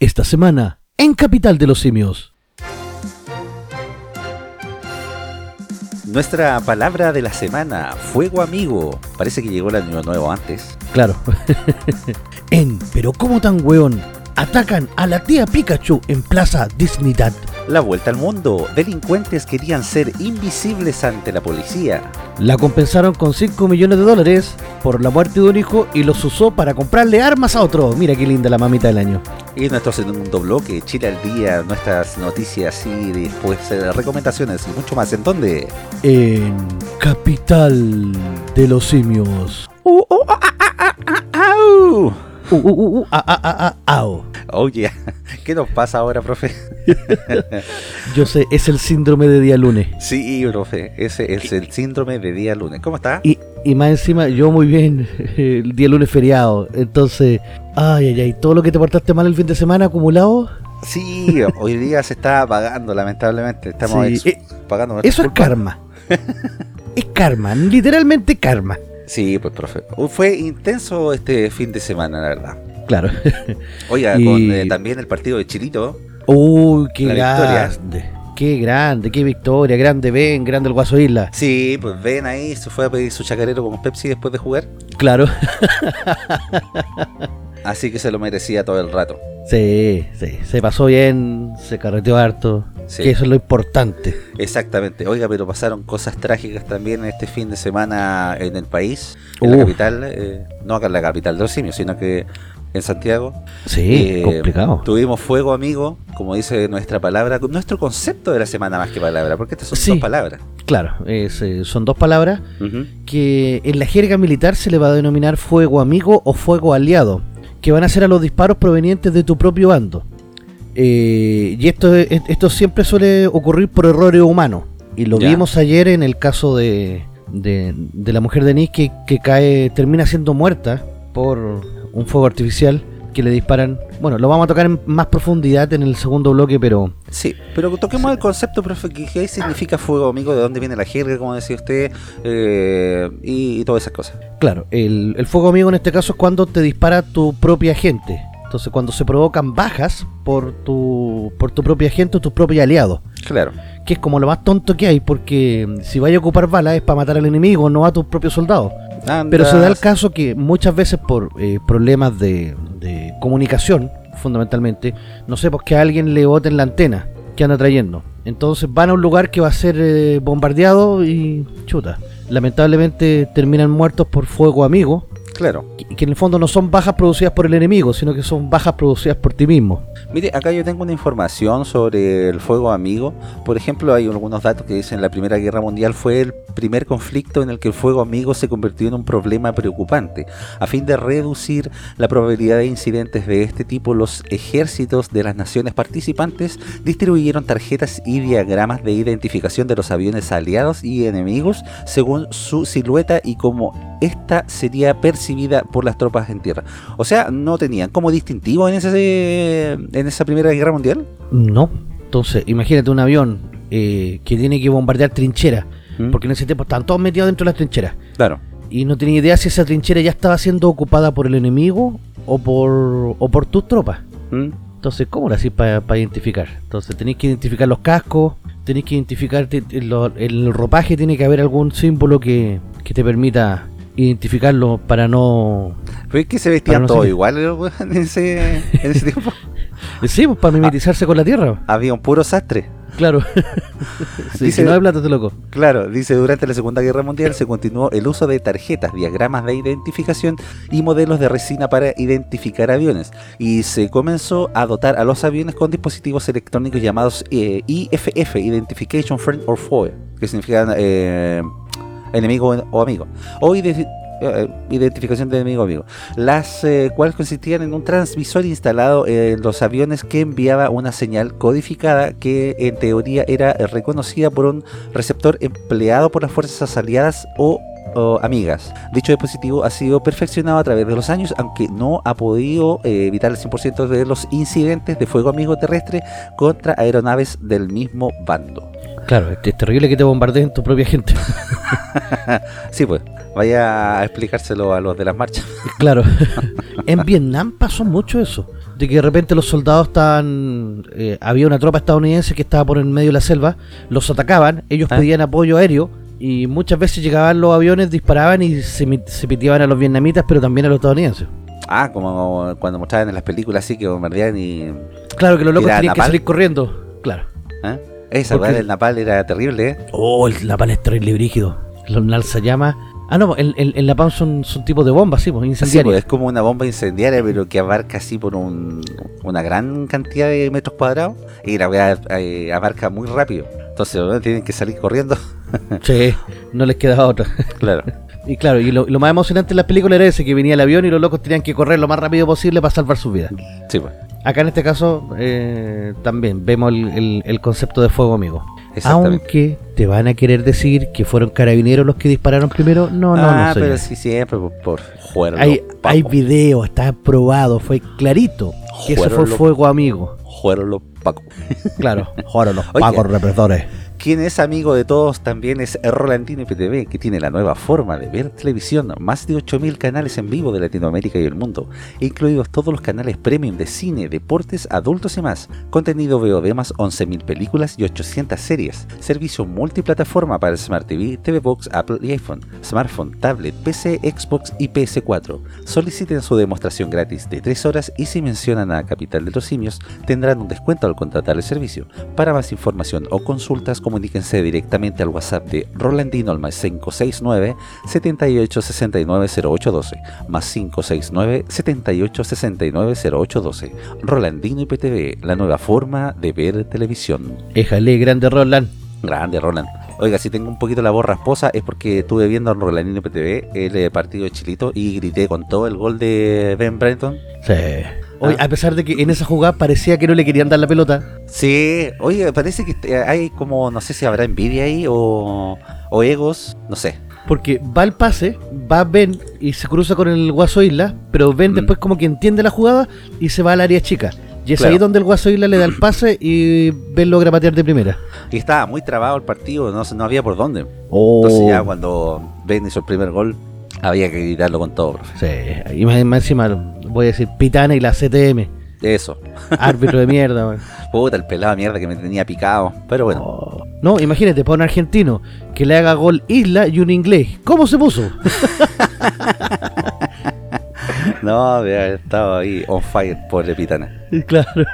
esta semana en Capital de los Simios. Nuestra palabra de la semana, fuego amigo. Parece que llegó el año nuevo antes. Claro. en Pero cómo tan weón, atacan a la tía Pikachu en Plaza Disneydad. La vuelta al mundo. Delincuentes querían ser invisibles ante la policía. La compensaron con 5 millones de dólares por la muerte de un hijo y los usó para comprarle armas a otro. Mira qué linda la mamita del año. Y nuestro segundo bloque, Chile al día, nuestras noticias y después eh, recomendaciones y mucho más. ¿En dónde? En Capital de los Simios. Uh, uh. Uh, uh, uh, uh, ah, ah, ah, ah, au. Oye, ¿qué nos pasa ahora, profe? Yo sé, es el síndrome de día lunes. Sí, profe, ese es el síndrome de día lunes. ¿Cómo está? Y, y más encima, yo muy bien, el día lunes feriado. Entonces, ay, ay, ay, todo lo que te portaste mal el fin de semana acumulado. Sí, hoy día se está pagando, lamentablemente. Estamos Sí, ex- eh, pagando Eso es karma. es karma, literalmente karma. Sí, pues, profe. Uh, Fue intenso este fin de semana, la verdad. Claro. Oiga, Y- con eh, también el partido de Chilito. Uy, qué La victoria. grande. Qué grande, qué victoria. Grande Ben, grande el Guaso Isla. Sí, pues ven ahí, se fue a pedir su chacarero con Pepsi después de jugar. Claro. Así que se lo merecía todo el rato. Sí, sí. Se pasó bien, se carreteó harto. Sí. Que eso es lo importante. Exactamente. Oiga, pero pasaron cosas trágicas también este fin de semana en el país, en la capital. eh, no acá en la capital de los simios, sino que en Santiago. Sí, Eh, complicado. Tuvimos fuego, amigo, como dice nuestra palabra, nuestro concepto de la semana más que palabra, porque estas son Sí. dos palabras. Claro, es, eh, son dos palabras que en la jerga militar se le va a denominar fuego amigo o fuego aliado, que van a ser a los disparos provenientes de tu propio bando. Eh, y esto, es- esto siempre suele ocurrir por errores humanos. Y lo Ya. vimos ayer en el caso de, de, de la mujer de Nice que, que cae, termina siendo muerta por un fuego artificial que le disparan. Bueno, lo vamos a tocar en más profundidad en el segundo bloque, pero Sí, pero toquemos el concepto, profe, que, que significa fuego, amigo, de dónde viene la jerga, como decía usted, eh, y, y todas esas cosas. Claro, el, el fuego amigo en este caso es cuando te dispara tu propia gente. Entonces, cuando se provocan bajas por tu, por tu propia gente o tus propios aliados. Claro. Que es como lo más tonto que hay, porque si vaya a ocupar balas es para matar al enemigo, no a tus propios soldados. Pero se da el caso que muchas veces por eh, problemas de, de comunicación, fundamentalmente, no sé, pues que a alguien le boten la antena que anda trayendo. Entonces van a un lugar que va a ser eh, bombardeado y chuta. Lamentablemente terminan muertos por fuego amigo, Claro. que, que en el fondo no son bajas producidas por el enemigo, sino que son bajas producidas por ti mismo. Mire, acá yo tengo una información sobre el fuego amigo. Por ejemplo, hay algunos datos que dicen la Primera Guerra Mundial fue el primer conflicto en el que el fuego amigo se convirtió en un problema preocupante. A fin de reducir la probabilidad de incidentes de este tipo, los ejércitos de las naciones participantes distribuyeron tarjetas y diagramas de identificación de los aviones aliados y enemigos según su silueta y cómo esta sería percibida por las tropas en tierra. O sea, no tenían como distintivo en ese en esa Primera Guerra Mundial. No. Entonces, imagínate un avión eh, que tiene que bombardear trincheras, ¿Mm? porque en ese tiempo estaban todos metidos dentro de las trincheras. Claro. y no tenía idea si esa trinchera ya estaba siendo ocupada por el enemigo o por o por tus tropas. ¿Mm? Entonces, ¿cómo lo hacís para identificar? Entonces, tenéis que identificar los cascos, tenéis que identificar lo- el ropaje, tiene que haber algún símbolo que, que te permita identificarlo para no... Pero es que se vestían no todos igual en ese, en ese tiempo. Sí, pues para mimetizarse con la tierra. Había un puro sastre. Claro. sí, Dice- si no hay plata, te loco. Claro, dice, durante la Segunda Guerra Mundial se continuó el uso de tarjetas, diagramas de identificación y modelos de resina para identificar aviones. Y se comenzó a dotar a los aviones con dispositivos electrónicos llamados eh, IFF, Identification Friend or Foe, que significan eh, enemigo o amigo. O eh, identificación de enemigo o amigo. Las eh, cuales consistían en un transmisor instalado en los aviones que enviaba una señal codificada que en teoría era reconocida por un receptor empleado por las fuerzas aliadas o, o amigas. Dicho dispositivo ha sido perfeccionado a través de los años, aunque no ha podido eh, evitar el 100% de los incidentes de fuego amigo terrestre contra aeronaves del mismo bando. Claro, es terrible que te bombardeen tu propia gente. sí, pues, vaya a explicárselo a los de las marchas. claro, en Vietnam pasó mucho eso, de que de repente los soldados estaban, eh, había una tropa estadounidense que estaba por el medio de la selva, los atacaban, ellos ah. pedían apoyo aéreo y muchas veces llegaban los aviones, disparaban y se, se piteaban a los vietnamitas, pero también a los estadounidenses. Ah, como cuando mostraban en las películas así que bombardeaban y... Claro, que los locos tenían que salir corriendo, claro. ¿Eh? Esa Porque... el napal era terrible, ¿eh? Oh, el napal es terrible brígido. Los llama Ah, no, el, el, napal son, son tipos de bombas, sí, pues, incendiarias. Sí, pues, es como una bomba incendiaria, pero que abarca así por un, una gran cantidad de metros cuadrados y la weá eh, abarca muy rápido. Entonces, tienen que salir corriendo. sí, no les queda otra. Claro. Y claro, y lo, más emocionante en la película era ese, que venía el avión y los locos tenían que correr lo más rápido posible para salvar sus vidas. Sí, pues. Acá en este caso eh, también vemos el, concepto de fuego amigo. Aunque te van a querer decir que fueron carabineros los que dispararon primero, no, no, ah, no. pero sí, siempre por, por Hay, hay video, está probado, fue clarito que eso fue fuego amigo. Fueron los pacos. Claro, fueron los pacos represores. Quien es amigo de todos también es Rolandino IPTV, que tiene la nueva forma de ver televisión, más de 8.000 canales en vivo de Latinoamérica y el mundo, incluidos todos los canales premium de cine, deportes, adultos y más, contenido VOD más 11.000 películas y 800 series, servicio multiplataforma para Smart TV, TV Box, Apple y iPhone, smartphone, tablet, PC, Xbox y PS4. Soliciten su demostración gratis de 3 horas y si mencionan a Capital de los Simios, tendrán un descuento al contratar el servicio. Para más información o consultas, comuníquense directamente al WhatsApp de Rolandino al más 569 7869 0812 más 569 7869 0812 Rolandino IPTV, la nueva forma de ver televisión. Éjale, grande Roland. Grande Roland. Oiga, si tengo un poquito la voz rasposa es porque estuve viendo a Rolandino IPTV el eh, partido de Chilito y grité con todo el gol de Ben Brenton. Sí. Oye, ah. a pesar de que en esa jugada parecía que no le querían dar la pelota. Sí, oye, parece que hay como, no sé si habrá envidia ahí o, o egos, no sé. Porque va el pase, va Ben y se cruza con el Guaso Isla, pero Ben mm. después como que entiende la jugada y se va al área chica. Y es ahí donde el Guaso Isla le da el pase y Ben logra patear de primera. Y estaba muy trabado el partido, no, no había por dónde. Oh. Entonces ya cuando Ben hizo el primer gol, había que gritarlo con todo, profe. Sí, y más, encima voy a decir Pitana y la CTM. Eso. Árbitro de mierda, man. Puta, el pelado de mierda que me tenía picado. Pero bueno. Oh. No, imagínate, para un argentino que le haga gol Isla y un inglés. ¿Cómo se puso? no, había estado ahí on fire, pobre pitana. Claro.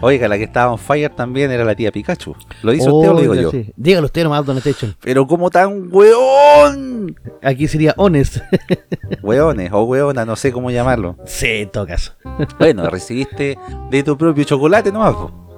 Oiga, la que estaba on fire también era la tía Pikachu. ¿Lo hizo usted o lo digo yo? Dígalo usted nomás, Don Station. Pero como tan weón. Aquí sería honest. Weones o weona, no sé cómo llamarlo. Sí, tocas. bueno, recibiste de tu propio chocolate nomás.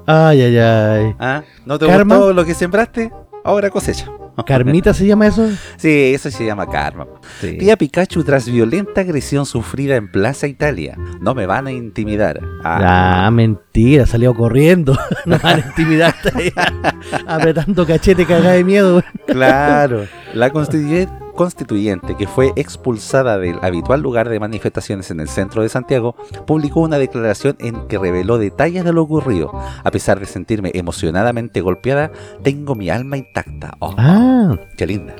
Ay, ay, ay. ¿Ah? ¿No te gustó lo que sembraste? Ahora cosecha. ¿Carmita se llama eso? Sí, eso se llama karma. Sí. Pikachu tras violenta agresión sufrida en Plaza Italia. No me van a intimidar. Ah, mentira, salió corriendo. no van a intimidar. apretando cachete cagada de miedo. claro. La constituyente constituyente, que fue expulsada del habitual lugar de manifestaciones en el centro de Santiago, publicó una declaración en que reveló detalles de lo ocurrido. A pesar de sentirme emocionadamente golpeada, tengo mi alma intacta. Oh, ah, qué linda.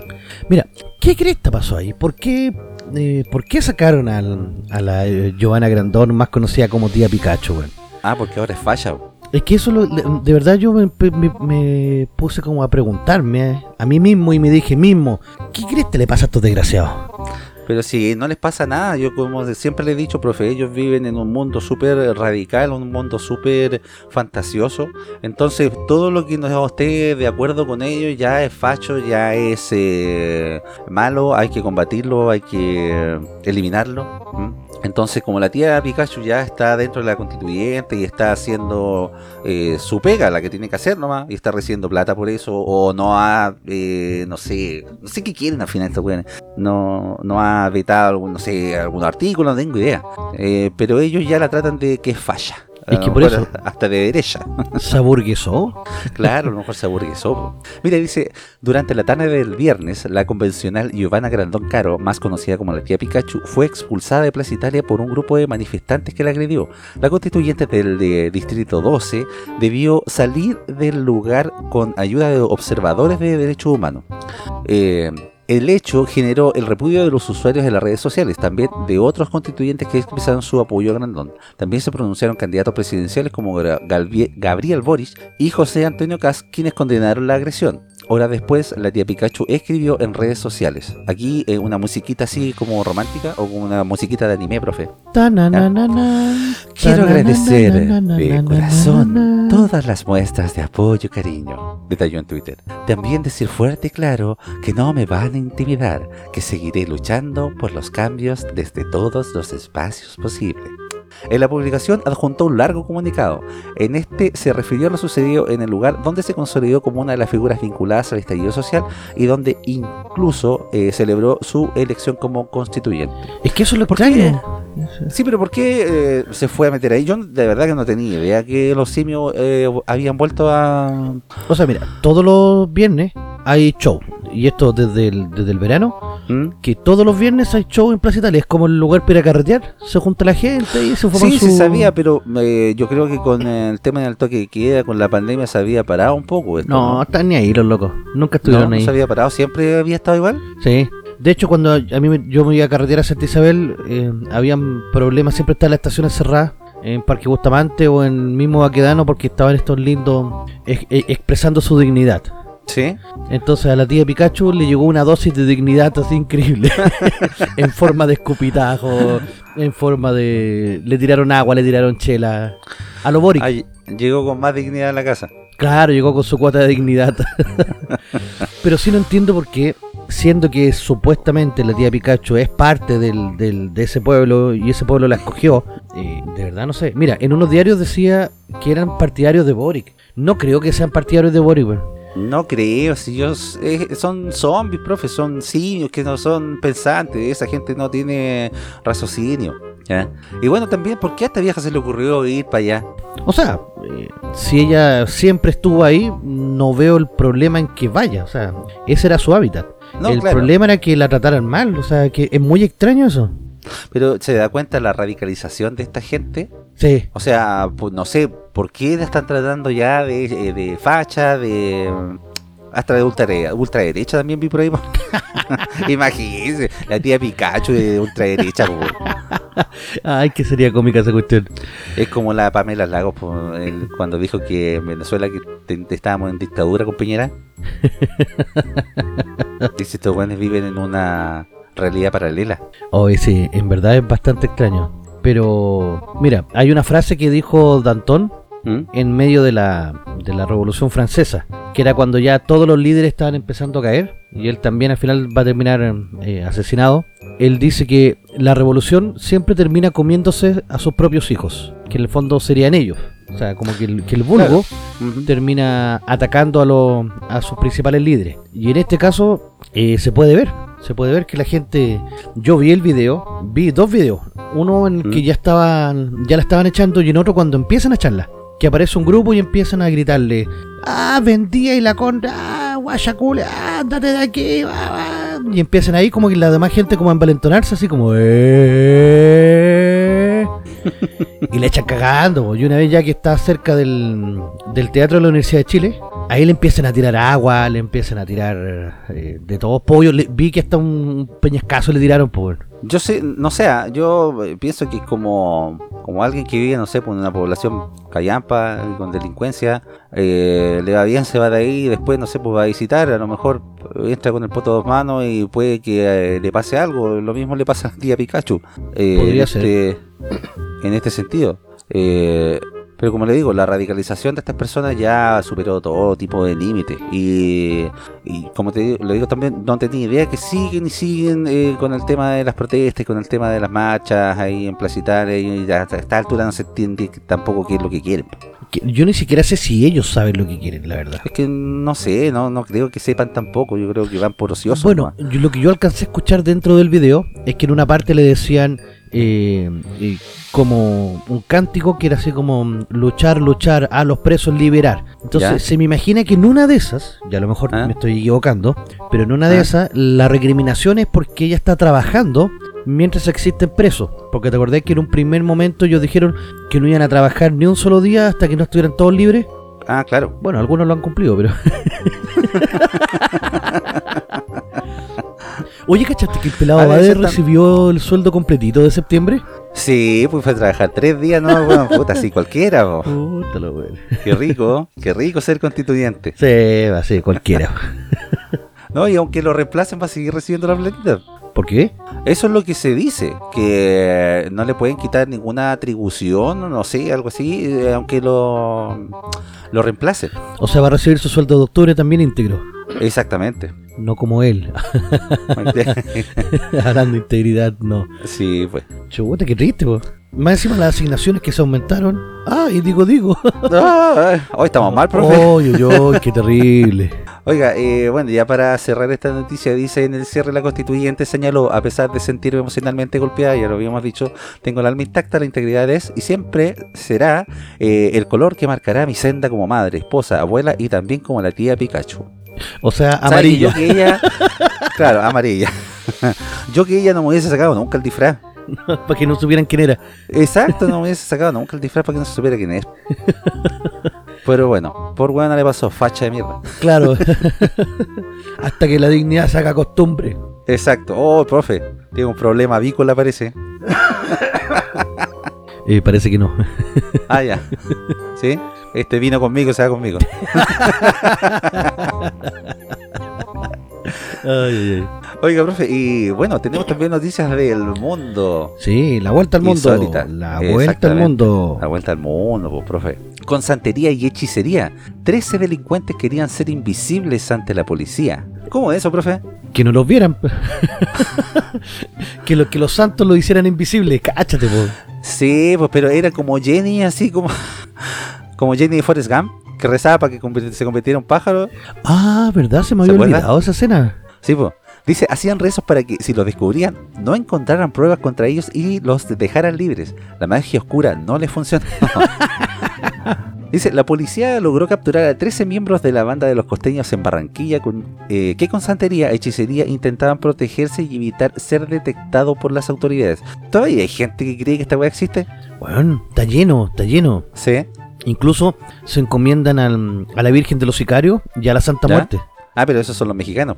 Mira, ¿qué crees que pasó ahí? ¿Por qué, eh, ¿por qué sacaron a la eh, Giovanna Grandón, más conocida como tía Pikachu? Ah, porque ahora es falla. Es que eso, de verdad, yo me, puse como a preguntarme a mí mismo y me dije mismo, ¿qué crees que le pasa a estos desgraciados? Pero si no les pasa nada, yo como siempre le he dicho, profe, ellos viven en un mundo súper radical, un mundo súper fantasioso. Entonces, todo lo que no esté de acuerdo con ellos ya es facho, ya es eh, malo, hay que combatirlo, hay que eliminarlo. Entonces, como la tía Pikachu ya está dentro de la constituyente y está haciendo eh, su pega, la que tiene que hacer nomás, y está recibiendo plata por eso, o no ha, eh, no sé, no sé qué quieren al final no, no ha vetado algún, no sé, algún artículo, no tengo idea, eh, pero ellos ya la tratan de que falla. Es que por eso. Hasta de derecha. ¿Se aburguesó? claro, a lo mejor se aburguesó. Mira, dice: Durante la tarde del viernes, la convencional Giovanna Grandón Caro, más conocida como la tía Pikachu, fue expulsada de Plaza Italia por un grupo de manifestantes que la agredió. La constituyente del Distrito 12 debió salir del lugar con ayuda de observadores de derechos humanos. Eh, el hecho generó el repudio de los usuarios de las redes sociales, también de otros constituyentes que expresaron su apoyo a Grandón. También se pronunciaron candidatos presidenciales como Gabriel Boris y José Antonio Cas, quienes condenaron la agresión. Horas después, la tía Pikachu escribió en redes sociales. Aquí eh, una musiquita así como romántica o como una musiquita de anime, profe. Quiero agradecer de corazón todas las muestras de apoyo y cariño, detalló en Twitter. También decir fuerte y claro que no me van a intimidar, que seguiré luchando por los cambios desde todos los espacios posibles. En la publicación adjuntó un largo comunicado. En este se refirió a lo sucedido en el lugar donde se consolidó como una de las figuras vinculadas al estallido social y donde incluso eh, celebró su elección como constituyente. Es que eso es lo extraño. Sí, pero ¿por qué eh, se fue a meter ahí? Yo de verdad que no tenía idea que los simios eh, habían vuelto a... O sea, mira, todos los viernes hay show. Y esto desde el, desde el verano. ¿Mm? Que todos los viernes hay show en Plaza Italia. Es como el lugar para carretear. Se junta la gente y se forma Sí, se sabía, pero eh, yo creo que con el tema del toque que queda, con la pandemia, se había parado un poco. no, están ni ahí los locos. Nunca estuvieron ahí. ¿No se había parado? ¿Siempre había estado igual? Sí. De hecho, cuando a mí yo me iba a carretera a Santa Isabel, eh, habían problemas. Siempre estaban las estaciones cerradas en Parque Bustamante o en mismo Baquedano porque estaban estos lindos e, expresando su dignidad. Sí. Entonces a la tía Pikachu le llegó una dosis de dignidad así increíble. en forma de escupitajo, en forma de... Le tiraron agua, le tiraron chela. A lo Boric. llegó con más dignidad a la casa. Claro, llegó con su cuota de dignidad. Pero sí no entiendo por qué, siendo que supuestamente la tía Pikachu es parte del, del, de ese pueblo y ese pueblo la escogió, eh, de verdad no sé. Mira, en unos diarios decía que eran partidarios de Boric. No creo que sean partidarios de Boric, no creo, si ellos son zombies, profe, son simios que no son pensantes, esa gente no tiene raciocinio. Y bueno, también, ¿por qué a esta vieja se le ocurrió ir para allá? O sea, eh, si ella siempre estuvo ahí, no veo el problema en que vaya, o sea, ese era su hábitat. el problema era que la trataran mal, o sea, que es muy extraño eso. Pero se da cuenta la radicalización de esta gente. Sí. O sea, pues no sé, ¿por qué la están tratando ya de, eh, de facha, de hasta de ultraderecha también vi por ahí. Imagínense, la tía Pikachu de ultraderecha. Ay, que sería cómica esa cuestión. Es como la Pamela Lagos cuando dijo que en Venezuela que estábamos en dictadura con Piñera. Dice, estos buenos viven en una realidad paralela. Hoy sí, en verdad es bastante extraño. Pero, mira, hay una frase que dijo Danton ¿Mm? en medio de la, de la Revolución Francesa, que era cuando ya todos los líderes estaban empezando a caer, y él también al final va a terminar eh, asesinado. Él dice que la revolución siempre termina comiéndose a sus propios hijos, que en el fondo serían ellos. O sea, como que el, que el vulgo termina atacando a, a sus principales líderes. Y en este caso eh, se puede ver se puede ver que la gente yo vi el video vi dos videos uno en el que mm. ya estaban ya la estaban echando y en otro cuando empiezan a echarla que aparece un grupo y empiezan a gritarle ah vendía y la contra ah guayacule ah, andate de aquí y empiezan ahí como que la demás gente como a envalentonarse así como eh". Y le echan cagando y una vez ya que está cerca del, del teatro de la Universidad de Chile Ahí le empiezan a tirar agua, le empiezan a tirar eh, de todos pollos. vi que hasta un peñascazo le tiraron por. Yo sé, no sé, ah, yo eh, pienso que como, como alguien que vive, no sé, por una población callampa, con delincuencia, eh, le va bien, se va de ahí y después, no sé, pues va a visitar, a lo mejor entra con el poto dos manos y puede que le pase algo. Lo mismo le pasa a día Pikachu. Podría ser. Este, en este sentido. Eh, pero como le digo, la radicalización de estas personas ya superó todo tipo de límites. Y, como te digo, también, no tenía idea que siguen y siguen eh, con el tema de las protestas, con el tema de las marchas ahí en Plaza y a esta altura no se entiende tampoco qué es lo que quieren. Yo ni siquiera sé si ellos saben lo que quieren, la verdad. Es que no sé, no, no creo que sepan tampoco, yo creo que van por ociosos. Bueno, lo que yo alcancé a escuchar dentro del video es que en una parte le decían eh, como un cántico que era así como luchar, luchar a los presos, liberar. Entonces se me imagina que en una de esas, ya a lo mejor ¿Ah? me estoy equivocando, pero en una de ¿Ah? esas la recriminación es porque ella está trabajando mientras existen presos. Porque te acordás que en un primer momento ellos dijeron que no iban a trabajar ni un solo día hasta que no estuvieran todos libres. Ah, claro. Bueno, algunos lo han cumplido, pero... Oye, ¿cachaste que el pelado Bader recibió el sueldo completito de septiembre? Sí, pues fue a trabajar tres días, no, bueno, puta, así cualquiera, Puta lo bueno. Qué rico, qué rico ser constituyente. Sí, va a ser cualquiera. no, y aunque lo reemplacen va a seguir recibiendo la platita. ¿Por qué? Eso es lo que se dice, que no le pueden quitar ninguna atribución, no sé, algo así, eh, aunque lo, lo reemplacen. O sea, va a recibir su sueldo de octubre también íntegro. Exactamente. No como él. Hablando de integridad, no. Sí, pues. Chuta, qué triste, pues. Más encima las asignaciones que se aumentaron. Ah, y digo, digo. hoy estamos mal, profe. Oye, oye, qué terrible. Oiga, eh, bueno, ya para cerrar esta noticia, dice en el cierre la constituyente señaló, a pesar de sentirme emocionalmente golpeada, ya lo habíamos dicho, tengo el alma intacta, la integridad es y siempre será eh, el color que marcará mi senda como madre, esposa, abuela y también como la tía Pikachu. O sea, amarilla. que ella, claro, amarilla. yo que ella no me hubiese sacado nunca el disfraz. para que no supieran quién era. Exacto, no me hubiese sacado nunca el disfraz para que no se supiera quién es. Pero bueno, por buena le pasó facha de mierda. Claro. Hasta que la dignidad saca costumbre. Exacto. Oh, profe, tiene un problema avícola parece. Eh, parece que no. ah, ya. ¿Sí? Este vino conmigo, se va conmigo. Oiga, profe, y bueno, tenemos también noticias del mundo. Sí, la vuelta al mundo. La vuelta al mundo. La vuelta al mundo, pues, profe. Con santería y hechicería, 13 delincuentes querían ser invisibles ante la policía. ¿Cómo es eso, profe? Que no los vieran. que, lo, que los santos lo hicieran invisibles. Cáchate, pues. Sí, pues, pero era como Jenny, así como, como Jenny de Forrest Gump que rezaba para que se convirtiera en pájaro. Ah, ¿verdad? Se me había olvidado esa escena. Sí, pues. Dice, hacían rezos para que si los descubrían, no encontraran pruebas contra ellos y los dejaran libres. La magia oscura no les funcionó. Dice, la policía logró capturar a 13 miembros de la banda de los costeños en Barranquilla con, eh, que con santería, hechicería intentaban protegerse y evitar ser detectado por las autoridades. ¿Todavía hay gente que cree que esta weá existe? Bueno, está lleno, está lleno. Sí. Incluso se encomiendan a la Virgen de los Sicarios y a la Santa Muerte. Ah, pero esos son los mexicanos.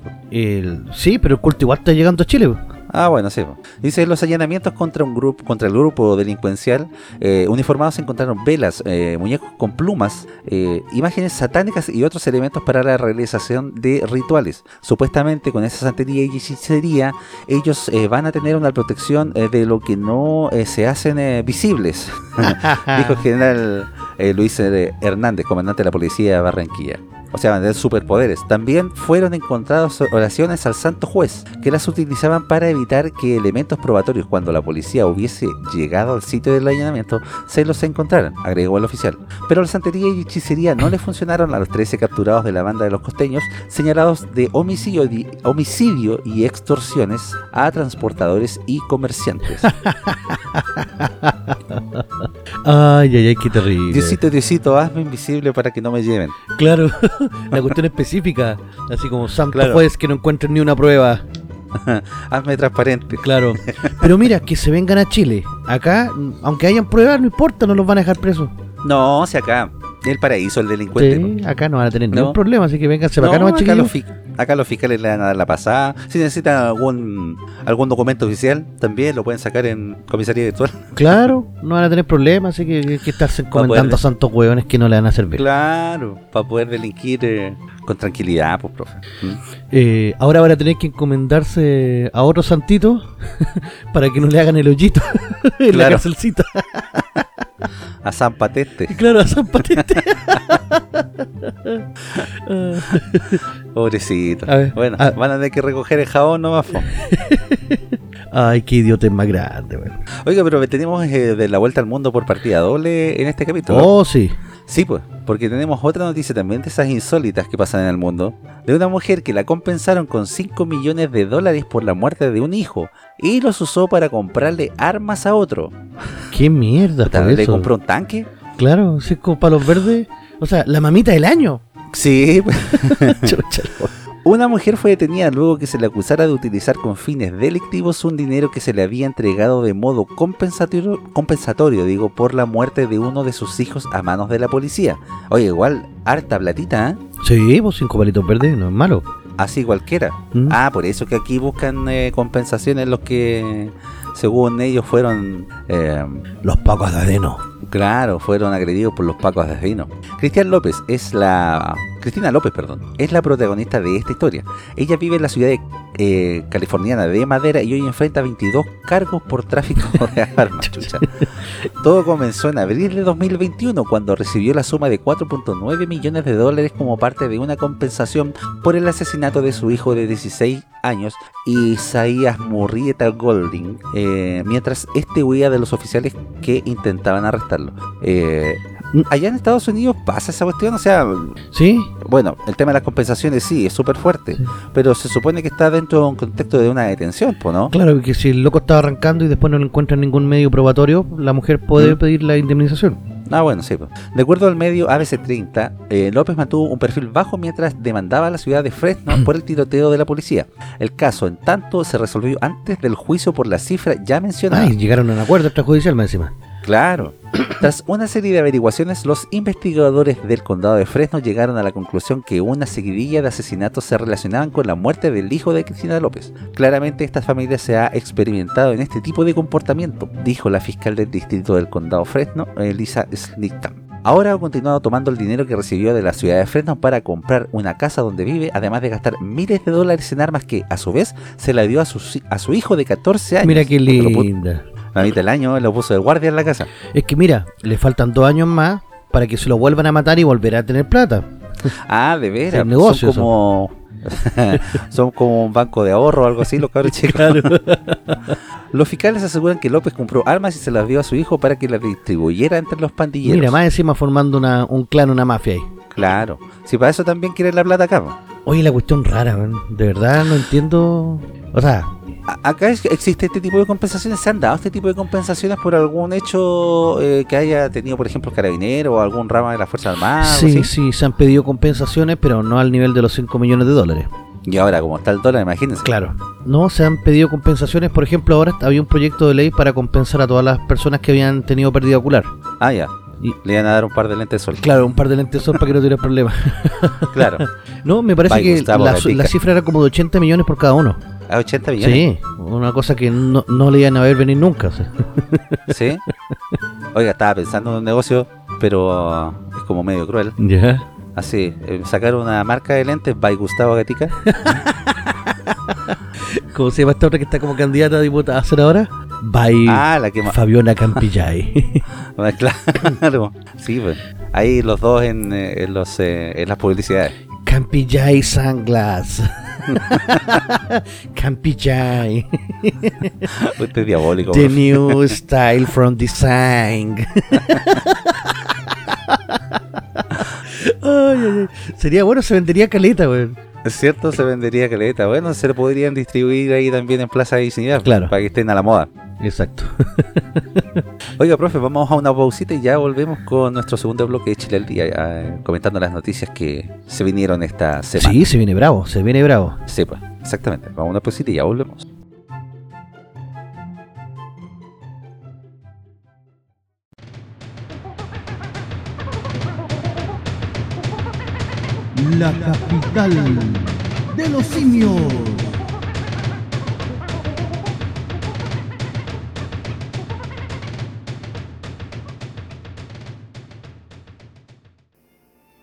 sí, pero el culto igual está llegando a Chile. Ah, bueno, sí. Dice, los allanamientos contra un grupo, contra el grupo delincuencial eh, uniformados encontraron velas, eh, muñecos con plumas, eh, imágenes satánicas y otros elementos para la realización de rituales. Supuestamente con esa santería y hechicería ellos van a tener una protección de lo que no se hacen visibles, dijo el general Luis Hernández, comandante de la policía de Barranquilla o sea, de superpoderes. También fueron encontradas oraciones al santo juez, que las utilizaban para evitar que elementos probatorios cuando la policía hubiese llegado al sitio del allanamiento se los encontraran, agregó el oficial. Pero la santería y hechicería no le funcionaron a los 13 capturados de la banda de los costeños, señalados de homicidio, homicidio y extorsiones a transportadores y comerciantes. ay, ay, ay, qué terrible. Diosito, Diosito, hazme invisible para que no me lleven. Claro. la cuestión específica, así como santo juez que no encuentren ni una prueba. Hazme transparente. Claro. Pero mira, que se vengan a Chile. Acá, aunque hayan pruebas, no importa, no los van a dejar presos. No, si acá, el paraíso, el delincuente. Sí, acá no van a tener ningún problema, así que vénganse para acá no, acá los, acá los fiscales le van a dar la pasada. Si necesitan algún algún documento oficial, también lo pueden sacar en comisaría virtual. Claro, no van a tener problemas, así que hay que estarse comentando a santos hueones que no le van a servir. Claro, para poder delinquir eh, con tranquilidad, pues, profe. ¿Mm? Eh, ahora van a tener que encomendarse a otro santito para que no le hagan el hoyito en la cárcelcita. A San Patente. Claro, a San Patente. Pobrecito. bueno, van a tener que recoger el jabón nomás. Ay, qué idiota más grande, Oiga, pero tenemos eh, de la vuelta al mundo por partida doble en este capítulo. Oh, sí. Sí, pues, porque tenemos otra noticia también de esas insólitas que pasan en el mundo, de una mujer que la compensaron con 5 millones de dólares por la muerte de un hijo y los usó para comprarle armas a otro. ¿Qué mierda? ¿Tal le compró un tanque? Claro, sí, como para los verdes. O sea, la mamita del año. Sí. Una mujer fue detenida luego que se le acusara de utilizar con fines delictivos un dinero que se le había entregado de modo compensatorio, compensatorio digo, por la muerte de uno de sus hijos a manos de la policía. Oye, igual, harta platita, ¿eh? Sí, pues cinco palitos verdes, no es malo. Así cualquiera. Mm. Ah, por eso que aquí buscan eh, compensaciones los que, según ellos, fueron... Eh, los pacos de adeno. Claro, fueron agredidos por los pacos de adeno. Cristian López es la Cristina López, perdón, es la protagonista de esta historia. Ella vive en la ciudad eh, californiana de Madera y hoy enfrenta 22 cargos por tráfico de armas. Todo comenzó en abril de 2021 cuando recibió la suma de 4.9 millones de dólares como parte de una compensación por el asesinato de su hijo de 16 años, Isaías Murrieta Golding, eh, mientras este huía de los oficiales que intentaban arrestarlo. Eh, allá en Estados Unidos pasa esa cuestión, o sea... Sí. Bueno, el tema de las compensaciones sí, es súper fuerte, pero se supone que está dentro de un contexto de una detención, ¿no? Claro, que si el loco estaba arrancando y después no le encuentran ningún medio probatorio, la mujer puede mm. pedir la indemnización. Ah, bueno, sí. De acuerdo al medio ABC30, eh, López mantuvo un perfil bajo mientras demandaba a la ciudad de Fresno por el tiroteo de la policía. El caso, en tanto, se resolvió antes del juicio por la cifra ya mencionada. Ay, llegaron a un acuerdo extrajudicial, más encima. Claro. Tras una serie de averiguaciones, los investigadores del condado de Fresno llegaron a la conclusión que una seguidilla de asesinatos se relacionaban con la muerte del hijo de Cristina López. Claramente esta familia se ha experimentado en este tipo de comportamiento, dijo la fiscal del distrito del condado Fresno, Elisa Snicktam. Ahora ha continuado tomando el dinero que recibió de la ciudad de Fresno para comprar una casa donde vive, además de gastar miles de dólares en armas que, a su vez, se la dio a su, a su hijo de 14 años. Mira qué linda la mitad del año lo puso de guardia en la casa. Es que mira, le faltan dos años más para que se lo vuelvan a matar y volverá a tener plata. Ah, de veras. Negocio, son como son como un banco de ahorro o algo así los cabros chicos. los fiscales aseguran que López compró armas y se las dio a su hijo para que las distribuyera entre los pandilleros. Mira, más encima formando una, un clan, una mafia ahí. Claro. Si para eso también quieren la plata acá. Oye, la cuestión rara, de verdad no entiendo. O sea, acá existe este tipo de compensaciones, se han dado este tipo de compensaciones por algún hecho eh, que haya tenido, por ejemplo, carabinero o algún rama de la Fuerza Armada. Sí, sí, se han pedido compensaciones, pero no al nivel de los 5 millones de dólares. Y ahora, como está el dólar, imagínense. Claro. No, se han pedido compensaciones. Por ejemplo, ahora había un proyecto de ley para compensar a todas las personas que habían tenido pérdida ocular. Ah, ya. Y le iban a dar un par de lentes de sol. Claro, un par de lentes de sol para que no tuviera problemas. claro. No, me parece que la, cifra era como de 80 millones por cada uno. ¿A 80 millones? Sí, una cosa que no, no le iban a ver venir nunca. ¿Sí? Oiga, estaba pensando en un negocio, pero es como medio cruel. Ya. Así, eh, sacar una marca de lentes by Gustavo Gatica. ¿Cómo se llama esta otra que está como candidata a diputada a senadora? By ah, la que Fabiona Campillay. claro, sí, pues. Ahí los dos en, eh, los, eh, en las publicidades. Campillay Sunglass. Campillay. Usted es diabólico. The new style from design. Sería bueno, se vendería caleta, güey. Es cierto, se vendería caleta. Bueno, se le podrían distribuir ahí también en Plaza de Dignidad. Claro. Para que estén a la moda. Exacto. Oiga, profe, vamos a una pausita y ya volvemos con nuestro segundo bloque de Chile al día, eh, comentando las noticias que se vinieron esta semana. Sí, se viene bravo, se viene bravo. Sí, pues, exactamente. Vamos a una pausita y ya volvemos. La capital de los simios.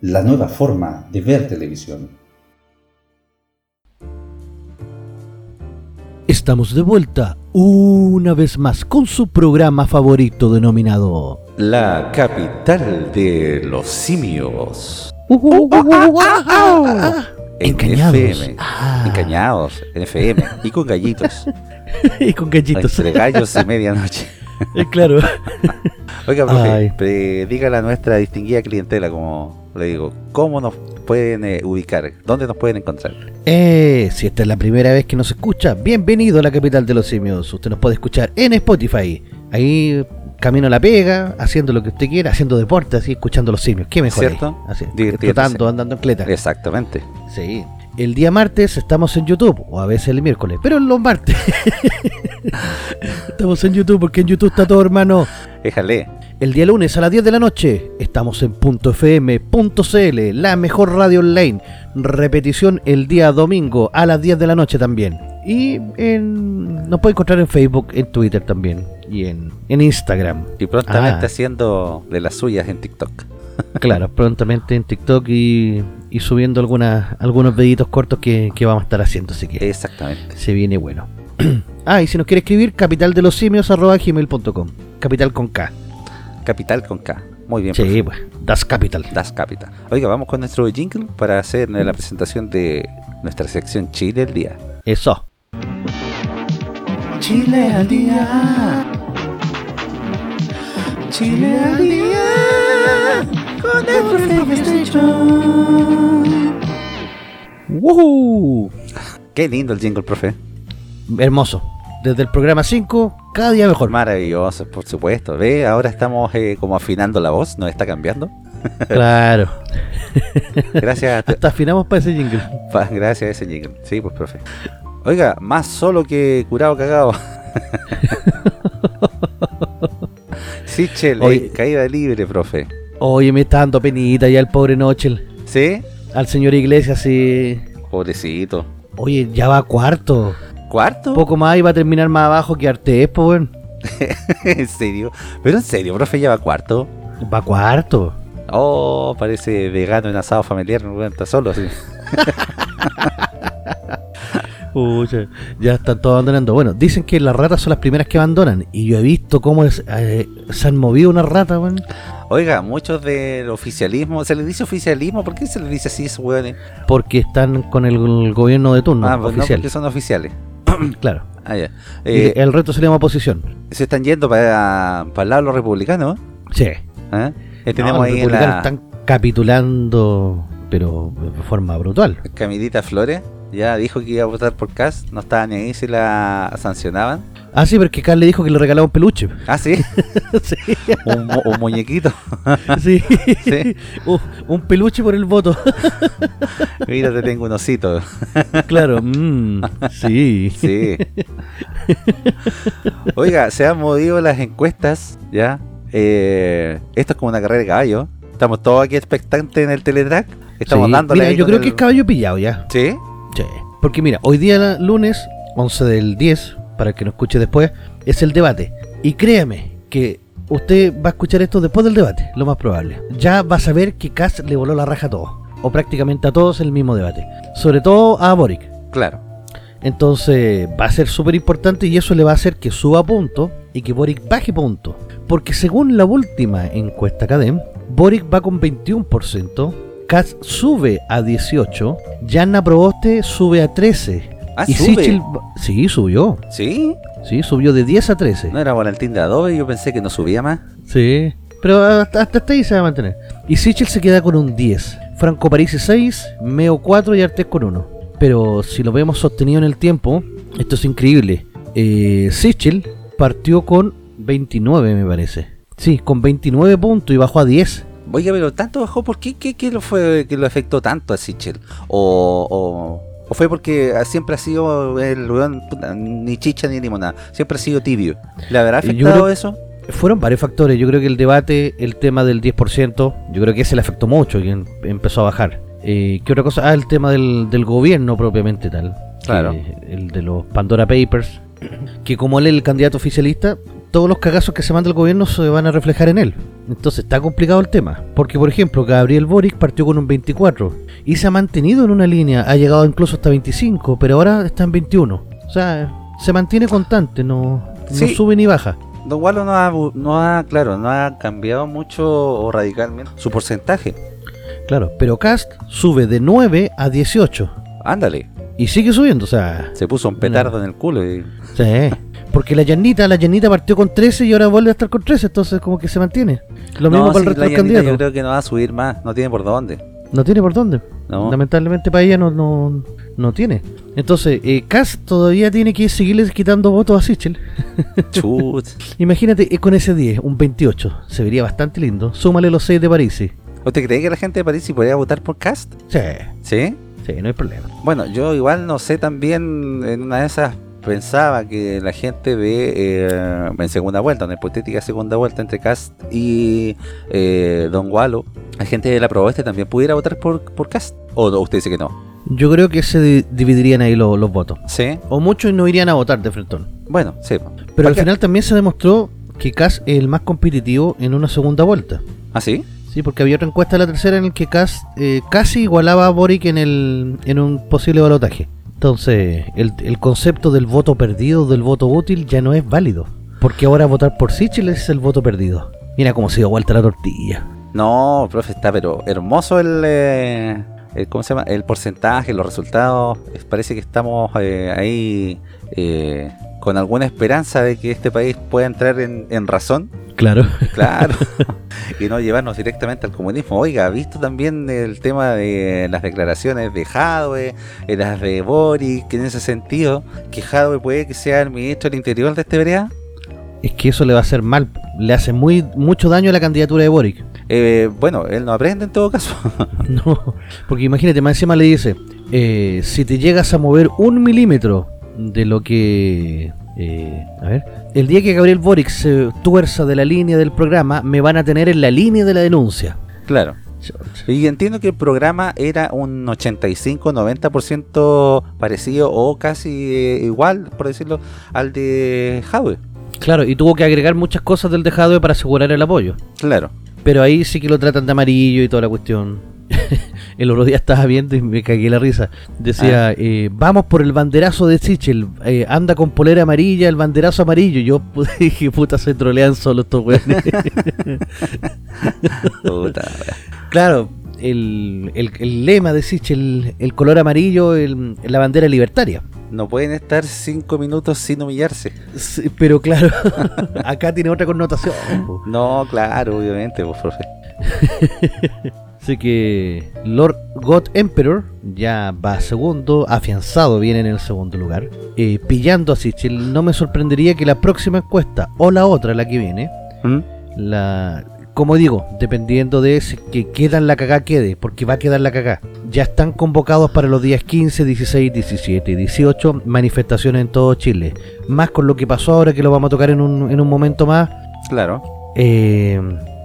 la nueva forma de ver televisión. Estamos de vuelta una vez más con su programa favorito denominado La capital de los simios. En Encañados. FM. Ah. Encañados, en FM. Y con gallitos. y con gallitos. Entre gallos de medianoche. Eh, claro. Oiga, profe, dígale a nuestra distinguida clientela, como le digo, ¿cómo nos pueden eh, ubicar? ¿Dónde nos pueden encontrar? Eh, si esta es la primera vez que nos escucha, bienvenido a la capital de los simios. Usted nos puede escuchar en Spotify. Ahí camino a la pega, haciendo lo que usted quiera, haciendo deporte, así escuchando los simios. ¿Qué mejor? ahí? ¿Cierto? Así, Divirtiéndose. trotando, andando en cleta. Exactamente. Sí. El día martes estamos en YouTube, o a veces el miércoles, pero los martes. estamos en YouTube porque en YouTube está todo, hermano. Déjale. El día lunes a las 10 de la noche estamos en .fm.cl, la mejor radio online. Repetición el día domingo a las 10 de la noche también. Y en, nos puede encontrar en Facebook, en Twitter también. Y en, en Instagram. Y prontamente Ah. haciendo de las suyas en TikTok. Claro, prontamente en TikTok y, y subiendo algunas, algunos videitos cortos que, que vamos a estar haciendo. Así que Exactamente. se viene bueno. ah, y si nos quiere escribir, capitaldelosimios.gmail.com Capital con K. Capital con K. Muy bien. Sí, pues, Das Capital. Das Capital. Oiga, vamos con nuestro jingle para hacer la presentación de nuestra sección Chile el día. Eso. Chile al día. Chile al día. Con el ¡Woohoo! Qué lindo el jingle, profe. Hermoso. Desde el programa 5, cada día mejor. Maravilloso, por supuesto. Ve, ahora estamos eh, como afinando la voz, nos está cambiando. Claro. Gracias a, Hasta afinamos para ese jingle. pa- gracias a ese jingle. Sí, pues, profe. Oiga, más solo que curado cagado. Sichel, Oye. caída libre, profe. Oye, me está dando penita ya el pobre Nochel. ¿Sí? Al señor Iglesias, sí. Pobrecito. Oye, ya va cuarto. ¿Cuarto? Poco más y va a terminar más abajo que Artés, pues, weón. ¿En serio? ¿Pero en serio, profe, ya va cuarto? Va a cuarto. Oh, parece vegano en asado familiar, no está solo así. Pucha, ya están todos abandonando. Bueno, dicen que las ratas son las primeras que abandonan. Y yo he visto cómo es- eh, se han movido unas ratas, weón. Oiga, muchos del oficialismo, ¿se les dice oficialismo? ¿Por qué se les dice así hueones? Porque están con el, el gobierno de turno ah, pues no, oficial. porque son oficiales. Claro. Ah, ya. Eh, el resto se llama oposición. se están yendo para, para el lado de los republicanos. Sí. ¿eh? Eh, tenemos No, los ahí republicanos la están capitulando, pero de forma brutal. Camilita Flores. Ya dijo que iba a votar por Cas. No estaba ni ahí si la sancionaban. Ah, sí, porque Carl le dijo que le regalaba un peluche. Ah, sí. sí, un, mu- un muñequito. sí. Sí. Uh, un peluche por el voto. Mira, te tengo un osito. claro, mm, sí. Sí. Oiga, se han movido las encuestas, ¿ya? Eh, esto es como una carrera de caballo. Estamos todos aquí expectantes en el teletrack. Estamos Sí. dándole. Mira, yo creo el- que es caballo pillado ya. ¿Sí? Sí. Porque mira, hoy día lunes, 11 del 10, para el que nos escuche después, es el debate. Y créame que usted va a escuchar esto después del debate, lo más probable. Ya va a saber que Kass le voló la raja a todos. O prácticamente a todos en el mismo debate. Sobre todo a Boric. Claro. Entonces va a ser súper importante y eso le va a hacer que suba punto y que Boric baje punto. Porque según la última encuesta Cadem, Boric va con 21%, Katz sube a 18%, Yanna Proboste sube a 13%. Ah, y sube. Sichel sí, subió. ¿Sí? Sí, subió de 10 a 13. No era Valentín de Adobe, yo pensé que no subía más. Sí. Pero hasta, hasta ahí se va a mantener. Y Sichel se queda con un 10. Franco Parisi 6, Meo 4 y Artés con 1. Pero si lo vemos sostenido en el tiempo, esto es increíble. Eh, Sichel partió con 29, me parece. Sí, con 29 puntos y bajó a 10. Oiga, pero tanto bajó, ¿por qué? ¿Qué, qué lo fue que lo afectó tanto a Sichel? O, o, o fue porque siempre ha sido el weón, ni chicha ni limonada, siempre ha sido tibio. ¿Le habrá Yo afectado eso? Fueron varios factores. Yo creo que el debate, el tema del 10%, yo creo que ese le afectó mucho y em- empezó a bajar. Eh, ¿Qué otra cosa? Ah, el tema del, del gobierno propiamente tal. Claro. Que, el de los Pandora Papers. Que como él es el candidato oficialista, todos los cagazos que se manda el gobierno se van a reflejar en él. Entonces está complicado el tema. Porque, por ejemplo, Gabriel Boric partió con un 24 y se ha mantenido en una línea, ha llegado incluso hasta 25, pero ahora está en 21. O sea, se mantiene constante, no, sube ni baja. Don Walo no ha, no ha, claro, no ha cambiado mucho o radicalmente su porcentaje. Claro, pero Cast sube de 9 a 18 Ándale, y sigue subiendo, o sea, se puso un petardo en el culo y sí, porque la llanita, la llanita partió con 13 y ahora vuelve a estar con 13, entonces como que se mantiene. Lo mismo No, para el resto la de los candidatos. Yo creo que no va a subir más, no tiene por dónde. No tiene por dónde. No. Lamentablemente para ella no, no, no tiene. Entonces, eh, Cast todavía tiene que seguirle quitando votos a Sichel. Chut. Imagínate eh, con ese 10, un 28, se vería bastante lindo. Súmale los 6 de París. ¿Usted cree que la gente de París sí podría votar por Cast? Sí, ¿Sí? Sí, no hay problema. Bueno, yo igual no sé también en una de esas pensaba que la gente de eh, en segunda vuelta, una hipotética segunda vuelta entre Cast y eh, Don Gualo, la gente de la Proboste también pudiera votar por, por Cast. ¿O no, usted dice que no? Yo creo que se di- dividirían ahí lo- los votos. ¿Sí? O muchos no irían a votar de frentón. Bueno, sí. Pero al final también se demostró que Kass es el más competitivo en una segunda vuelta. ¿Ah, sí? Sí, porque había otra encuesta la tercera en el que eh, casi igualaba a Boric en, el, en un posible balotaje. Entonces, el, el concepto del voto perdido, del voto útil, ya no es válido. Porque ahora votar por Sichel es el voto perdido. Mira cómo se dio vuelta la tortilla. No, profe, está pero hermoso el, eh, el- ¿cómo se llama? El porcentaje, los resultados. Es- Parece que estamos eh, ahí eh, con alguna esperanza de que este país pueda entrar en, en razón. Claro. Claro. y no llevarnos directamente al comunismo. Oiga, ¿ha visto también el tema de las declaraciones de Jadwe, eh, las de Boric, que en ese sentido, que Jadwe puede que sea el ministro del Interior de este vereda? Es que eso le va a hacer mal. Le hace muy mucho daño a la candidatura de Boric. Eh, bueno, él no aprende en todo caso. No, porque imagínate, más encima le dice, eh, si te llegas a mover un milímetro de lo que... eh, a ver, el día que Gabriel Boric se tuerza de la línea del programa, me van a tener en la línea de la denuncia. claro. Y entiendo que el programa era un 85-90% parecido o casi eh, igual, por decirlo, al de Jadwe. Claro, y tuvo que agregar muchas cosas del dejado para asegurar el apoyo. Claro. Pero ahí sí que lo tratan de amarillo y toda la cuestión. el otro día estaba viendo y me cagué la risa. Decía, eh, vamos por el banderazo de Sichel. eh, anda con polera amarilla, el banderazo amarillo. Yo dije, puta, se trolean solo estos weones. Puta, claro, el, el- el lema de Sichel, el color amarillo, el- la bandera libertaria. no pueden estar cinco minutos sin humillarse. Sí, pero claro, acá tiene otra connotación. No, claro, obviamente, pues, profe. Así que Lord God Emperor ya va segundo, afianzado viene en el segundo lugar, eh, pillando a Sichel. No me sorprendería que la próxima encuesta o la otra, la que viene, ¿Mm? la como digo, dependiendo de si que queda en la cagá quede, porque va a quedar la cagá. Ya están convocados para los días 15, 16, 17 y 18 manifestaciones en todo Chile. Más con lo que pasó ahora que lo vamos a tocar en un, en un momento más. Claro. eh,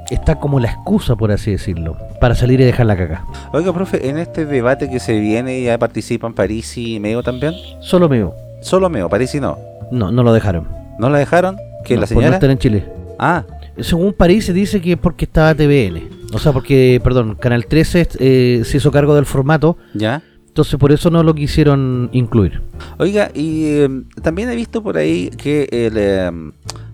está como la excusa, por así decirlo, para salir y dejar la cagá. Oiga, profe, en este debate que se viene, ya participan París y Meo también. Solo mío. Solo Meo, París y no. No, no lo dejaron. ¿No la dejaron? ¿Que No, la por no señora? estar en Chile. Ah, Según París se dice que es porque estaba TVN. O sea, porque, perdón, Canal 13 eh, se hizo cargo del formato. ya. Entonces por eso no lo quisieron incluir. Oiga, y eh, también he visto por ahí que el eh,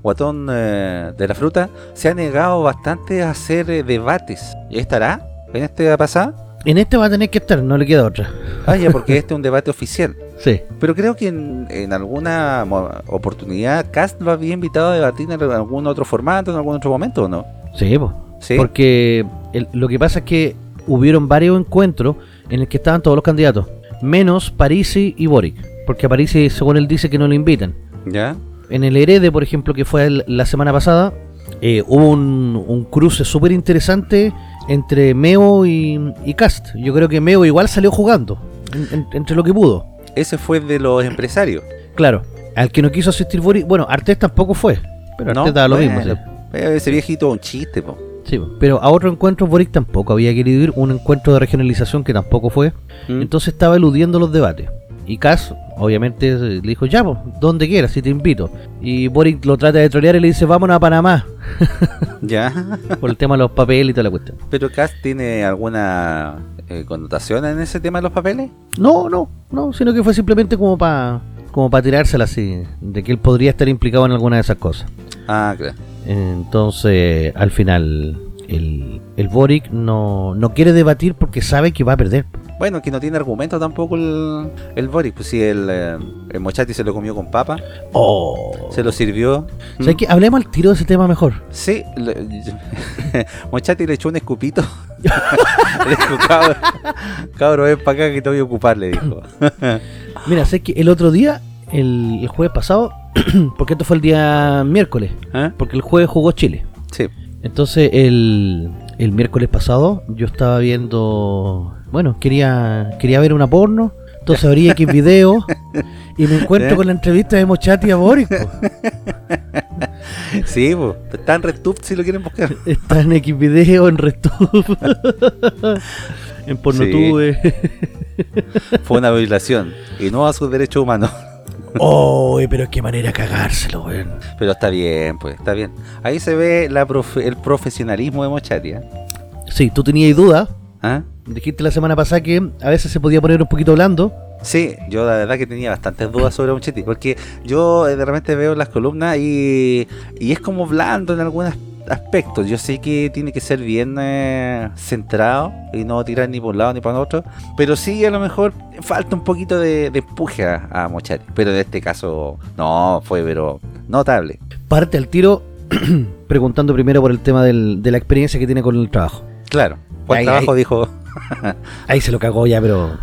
guatón eh, de la fruta se ha negado bastante a hacer eh, debates. ¿Y estará en este pasada? En este va a tener que estar, no le queda otra. Ah, ya, porque este es un debate oficial. Sí. Pero creo que en, en alguna oportunidad Cast lo había invitado a debatir en algún otro formato, en algún otro momento, ¿o no? Sí, po. Sí. porque el- lo que pasa es que hubieron varios encuentros en el que estaban todos los candidatos, menos Parisi y Boric, porque a Parisi, según él dice, que no lo invitan. ¿Ya? En el Herede, por ejemplo, que fue el- la semana pasada, eh, hubo un, un cruce súper interesante entre Meo y, y Cast. Yo creo que Meo igual salió jugando, entre lo que pudo. Ese fue de los empresarios. Claro, al que no quiso asistir Boric, bueno, Artés tampoco fue, pero Artés daba lo mismo. Ese viejito un chiste, po. Sí, pero a otro encuentro Boric tampoco había querido ir, un encuentro de regionalización que tampoco fue. Mm. Entonces estaba eludiendo los debates. Y Cas, obviamente, le dijo, ya, pues, donde quieras, si te invito. Y Boric lo trata de trolear y le dice, vámonos a Panamá. ya. Por el tema de los papeles y toda la cuestión. ¿Pero Cas tiene alguna eh, connotación en ese tema de los papeles? No, no, no, sino que fue simplemente como para como para tirársela así, de que él podría estar implicado en alguna de esas cosas. Ah, claro. Entonces, al final, el, el Boric no, no quiere debatir porque sabe que va a perder. Bueno, que no tiene argumento tampoco el, el Boric. Pues si el, eh, el Mochati se lo comió con papa. Oh. Se lo sirvió. O sea, que hablemos al tiro de ese tema mejor. Sí. Mochati le echó un escupito. le dijo, cabrón, cabrón, ven para acá que te voy a ocupar, le dijo. Mira, sé que el otro día, el, el jueves pasado, porque esto fue el día miércoles, ¿Eh? porque el jueves jugó Chile. Sí. Entonces, el, el miércoles pasado, yo estaba viendo bueno, quería quería ver una porno, entonces abrí X video y me encuentro con la entrevista de Mochati a Boris. Sí, pues, está en RedTube si lo quieren buscar. Está en X video, en RedTube, en Pornotube. Fue una violación y no a sus derechos humanos. Oh, pero qué manera cagárselo, weón. Pero está bien, pues, está bien. Ahí se ve la el profesionalismo de Mochati. ¿eh? Sí, tú tenías dudas. ¿Ah? Dijiste la semana pasada que a veces se podía poner un poquito blando. Sí, yo la verdad que tenía bastantes dudas sobre Mochetti, porque yo eh, de repente veo las columnas y, y es como blando en algunos aspectos. Yo sé que tiene que ser bien eh, centrado y no tirar ni por un lado ni por otro, pero sí a lo mejor falta un poquito de, empuje a, a Mochetti, pero en este caso no, fue pero notable. Parte al tiro preguntando primero por el tema del, de la experiencia que tiene con el trabajo. Claro, ¿cuál trabajo dijo? ahí se lo cagó ya, pero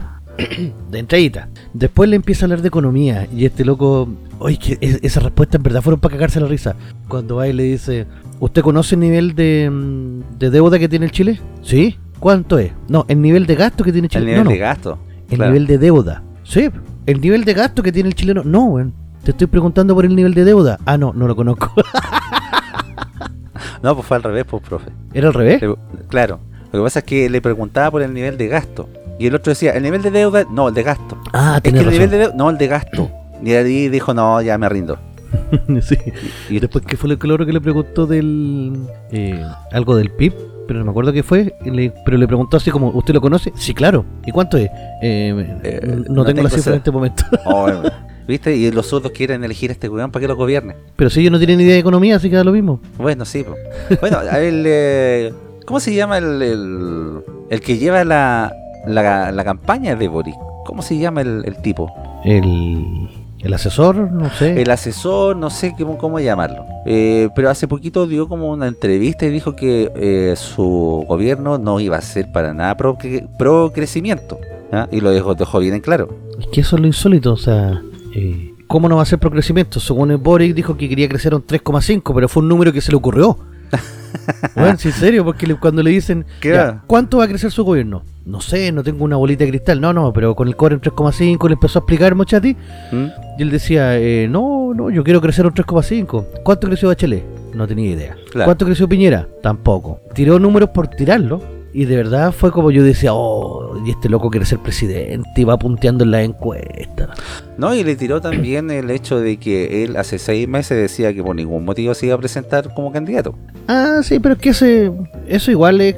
de entradita. Después le empieza a hablar de economía y este loco, oye, que esa respuesta en verdad fueron para cagarse la risa. Cuando va y le dice, ¿usted conoce el nivel de, mm, deuda que tiene el Chile? Sí. ¿Cuánto es? No, el nivel de gasto que tiene Chile. El nivel no, de gasto. El nivel de deuda. Sí, el nivel de gasto que tiene el chileno. No, weón. Te estoy preguntando por el nivel de deuda. Ah, no, no lo conozco. no, pues fue al revés, pues, profe. ¿Era al revés? Claro. Lo que pasa es que le preguntaba por el nivel de gasto. Y el otro decía, ¿el nivel de deuda? No, el de gasto. Ah, es que el nivel de deuda, no, el de gasto. Y ahí dijo, no, ya me rindo. sí. Y después, ¿qué fue lo que le preguntó del. Eh, algo del PIB? Pero no me acuerdo qué fue. pero le preguntó así como, ¿usted lo conoce? Sí, claro. ¿Y cuánto es? Eh, eh, no, tengo, la cifra en este momento. Oh, ¿Viste? Y los otros quieren elegir a este gobierno para que lo gobierne. Pero si ellos no tienen ni idea de economía, así queda lo mismo. Bueno, sí. Bueno, a él. ¿Cómo se llama el, el, que lleva la, la, campaña de Boric? ¿Cómo se llama el, tipo? El, el asesor, no sé. El asesor, no sé cómo, cómo llamarlo. Eh, pero hace poquito dio como una entrevista y dijo que eh, su gobierno no iba a ser para nada pro, pro crecimiento. ¿ah? Y lo dejó, dejó bien en claro. Es que eso es lo insólito, o sea... Eh, ¿Cómo no va a ser pro crecimiento? Según el Boric dijo que quería crecer un 3,5, pero fue un número que se le ocurrió. Bueno, en serio, porque cuando le dicen, ¿cuánto va a crecer su gobierno? No sé, no tengo una bolita de cristal. No, no, pero con el core en 3,5 le empezó a explicar Mochati. ¿Mm? Y él decía, eh, no, no, yo quiero crecer un 3,5. ¿Cuánto creció Bachelet? No tenía idea. ¿Cuánto creció Piñera? Tampoco. Tiró números por tirarlo. Y de verdad fue como yo decía, oh, y este loco quiere ser presidente y va punteando en la encuesta. No, y le tiró también el hecho de que él hace seis meses decía que por ningún motivo se iba a presentar como candidato. Ah, sí, pero es que ese, eso igual es,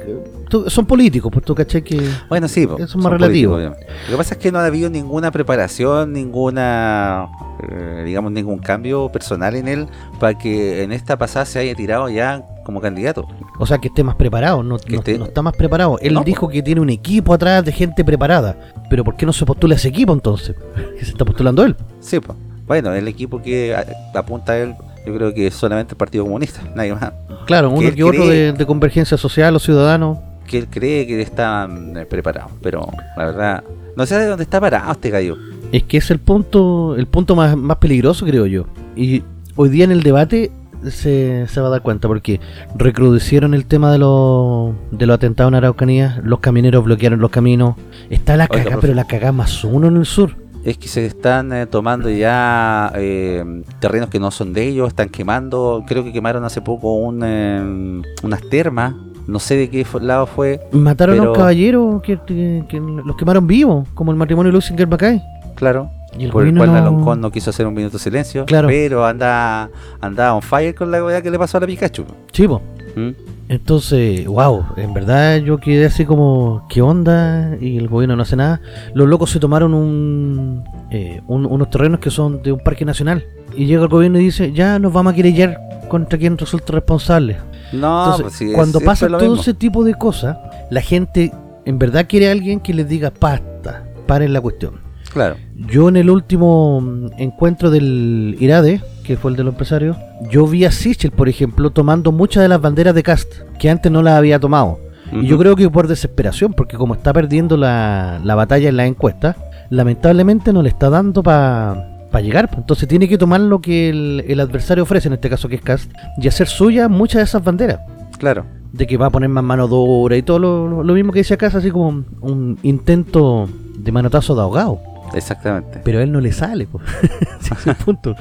son políticos, pues tú caché que. Bueno, sí, eso es más relativo. Lo que pasa es que no ha habido ninguna preparación, ninguna, eh, digamos, ningún cambio personal en él para que en esta pasada se haya tirado ya como candidato. O sea, que esté más preparado, no, está más preparado. Él dijo que tiene un equipo atrás de gente preparada. Pero ¿por qué no se postula ese equipo entonces? Que se está postulando él. Sí, pues. Bueno, el equipo que apunta a él, yo creo que es solamente el Partido Comunista, nadie más. Claro, uno que, otro de, convergencia social, los ciudadanos. Que él cree que están eh, preparados, pero la verdad, no sé de dónde está parado este gallo. Es que es el punto, el punto más, más peligroso, creo yo. Y hoy día en el debate se, se va a dar cuenta porque recrudecieron el tema de los de los atentados en Araucanía, los camineros bloquearon los caminos, está la cagada, pero la cagada más uno en el sur. Es que se están eh, tomando ya eh, terrenos que no son de ellos, están quemando, creo que quemaron hace poco un, eh, unas termas, no sé de qué lado fue, Mataron a un caballero que, que- que los quemaron vivos, como el matrimonio de Lucinger Macay. claro, Y el por el cual no- Aloncón no quiso hacer un minuto de silencio, Claro. pero anda, anda on fire con la weá que le pasó a la Pikachu. Po. ¿Mm? Entonces, wow, en verdad yo quedé así como, ¿qué onda? Y el gobierno no hace nada. Los locos se tomaron un, eh, un- unos terrenos que son de un parque nacional. Y llega el gobierno y dice, ya nos vamos a querellar contra quien resulte responsable. No, Entonces, pues sí, cuando pasa todo mismo. ese tipo de cosas, la gente en verdad quiere a alguien que les diga, basta, paren la cuestión. Claro, Yo en el último mm, encuentro del IRADE, que fue el de los empresarios, yo vi a Sichel, por ejemplo, tomando muchas de las banderas de Cast, que antes no las había tomado. Y yo creo que por desesperación, porque como está perdiendo la, la batalla en la encuesta, lamentablemente no le está dando para llegar. pues. Entonces tiene que tomar lo que el, el adversario ofrece, en este caso que es Cast, y hacer suya muchas de esas banderas. claro. De que va a poner más mano dura y todo lo, mismo que decía Cast, así como un intento de manotazo de ahogado. Exactamente. Pero a él no le sale, po. Ese es el punto.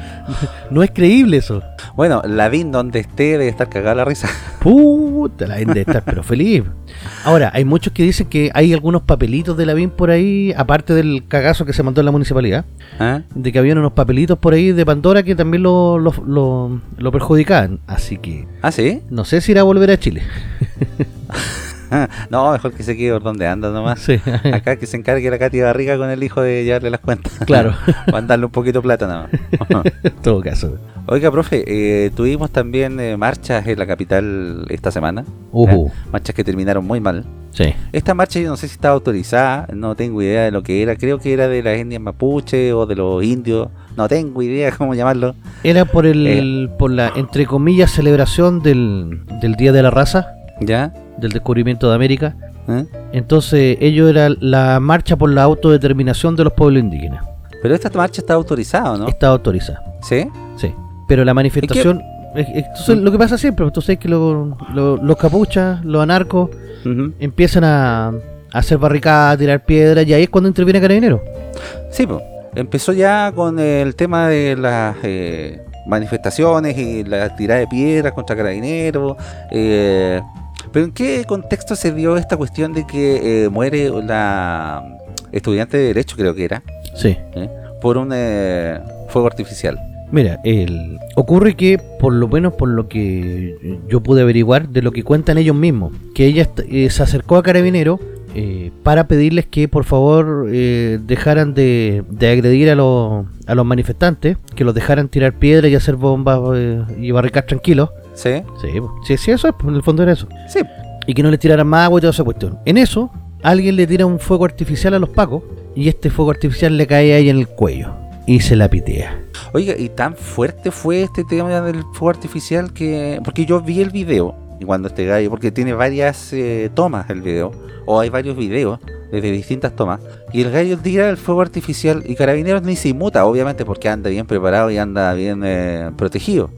No es creíble eso. Bueno, Lavín donde esté debe estar cagada la risa. Puta, la gente está pero feliz. Ahora, hay muchos que dicen que hay algunos papelitos de la BIM por ahí, aparte del cagazo que se mandó en la municipalidad, ¿Ah? de que habían unos papelitos por ahí de Pandora que también lo, lo, lo- lo perjudicaban. Así que ¿Ah, sí? no sé si irá a volver a Chile. no, mejor que se quede por donde anda nomás. Sí. Acá que se encargue la Katy Barriga con el hijo de llevarle las cuentas. Claro. Mandarle un poquito de plata nada más. en todo caso. Oiga, profe, eh, tuvimos también eh, marchas en la capital esta semana. Ujú. ¿eh? Marchas que terminaron muy mal. Sí. Esta marcha yo no sé si estaba autorizada, no tengo idea de lo que era. Creo que era de las etnias mapuche o de los indios. No tengo idea cómo llamarlo. Era por el, Eh. por la, entre comillas, celebración del, del Día de la Raza, ¿Ya? del descubrimiento de América. ¿Eh? Entonces, ello era la marcha por la autodeterminación de los pueblos indígenas. Pero esta marcha está autorizada, ¿o ¿no? Está autorizada, ¿Sí? sí. Pero la manifestación. es- es- entonces, lo que pasa siempre, pues, tú sabes que lo- lo- los capuchas, los anarcos, empiezan a, a hacer barricadas, a tirar piedras, y ahí es cuando interviene Carabineros. Sí, pues. Empezó ya con el tema de las eh, manifestaciones y la tirada de piedras contra carabineros. eh, pero ¿en qué contexto se dio esta cuestión de que eh, muere la estudiante de Derecho, creo que era, Sí. ¿eh? por un eh, fuego artificial? Mira, el, ocurre que, por lo menos por lo que yo pude averiguar, de lo que cuentan ellos mismos, que ella eh, se acercó a Carabinero eh, para pedirles que por favor eh, dejaran de, de agredir a los, a los manifestantes, que los dejaran tirar piedras y hacer bombas eh, y barricar tranquilos. ¿Sí? Sí, sí, sí, eso es, en el fondo era eso. Sí. Y que no les tiraran más agua y toda esa cuestión. En eso, alguien le tira un fuego artificial a los pacos y este fuego artificial le cae ahí en el cuello y se la pitea. Oiga, y tan fuerte fue este tema del fuego artificial que... Porque yo vi el video, y cuando este gallo, porque tiene varias eh, tomas el video, o hay varios videos desde distintas tomas, y el gallo tira el fuego artificial y Carabineros ni se inmuta, obviamente porque anda bien preparado y anda bien eh, protegido.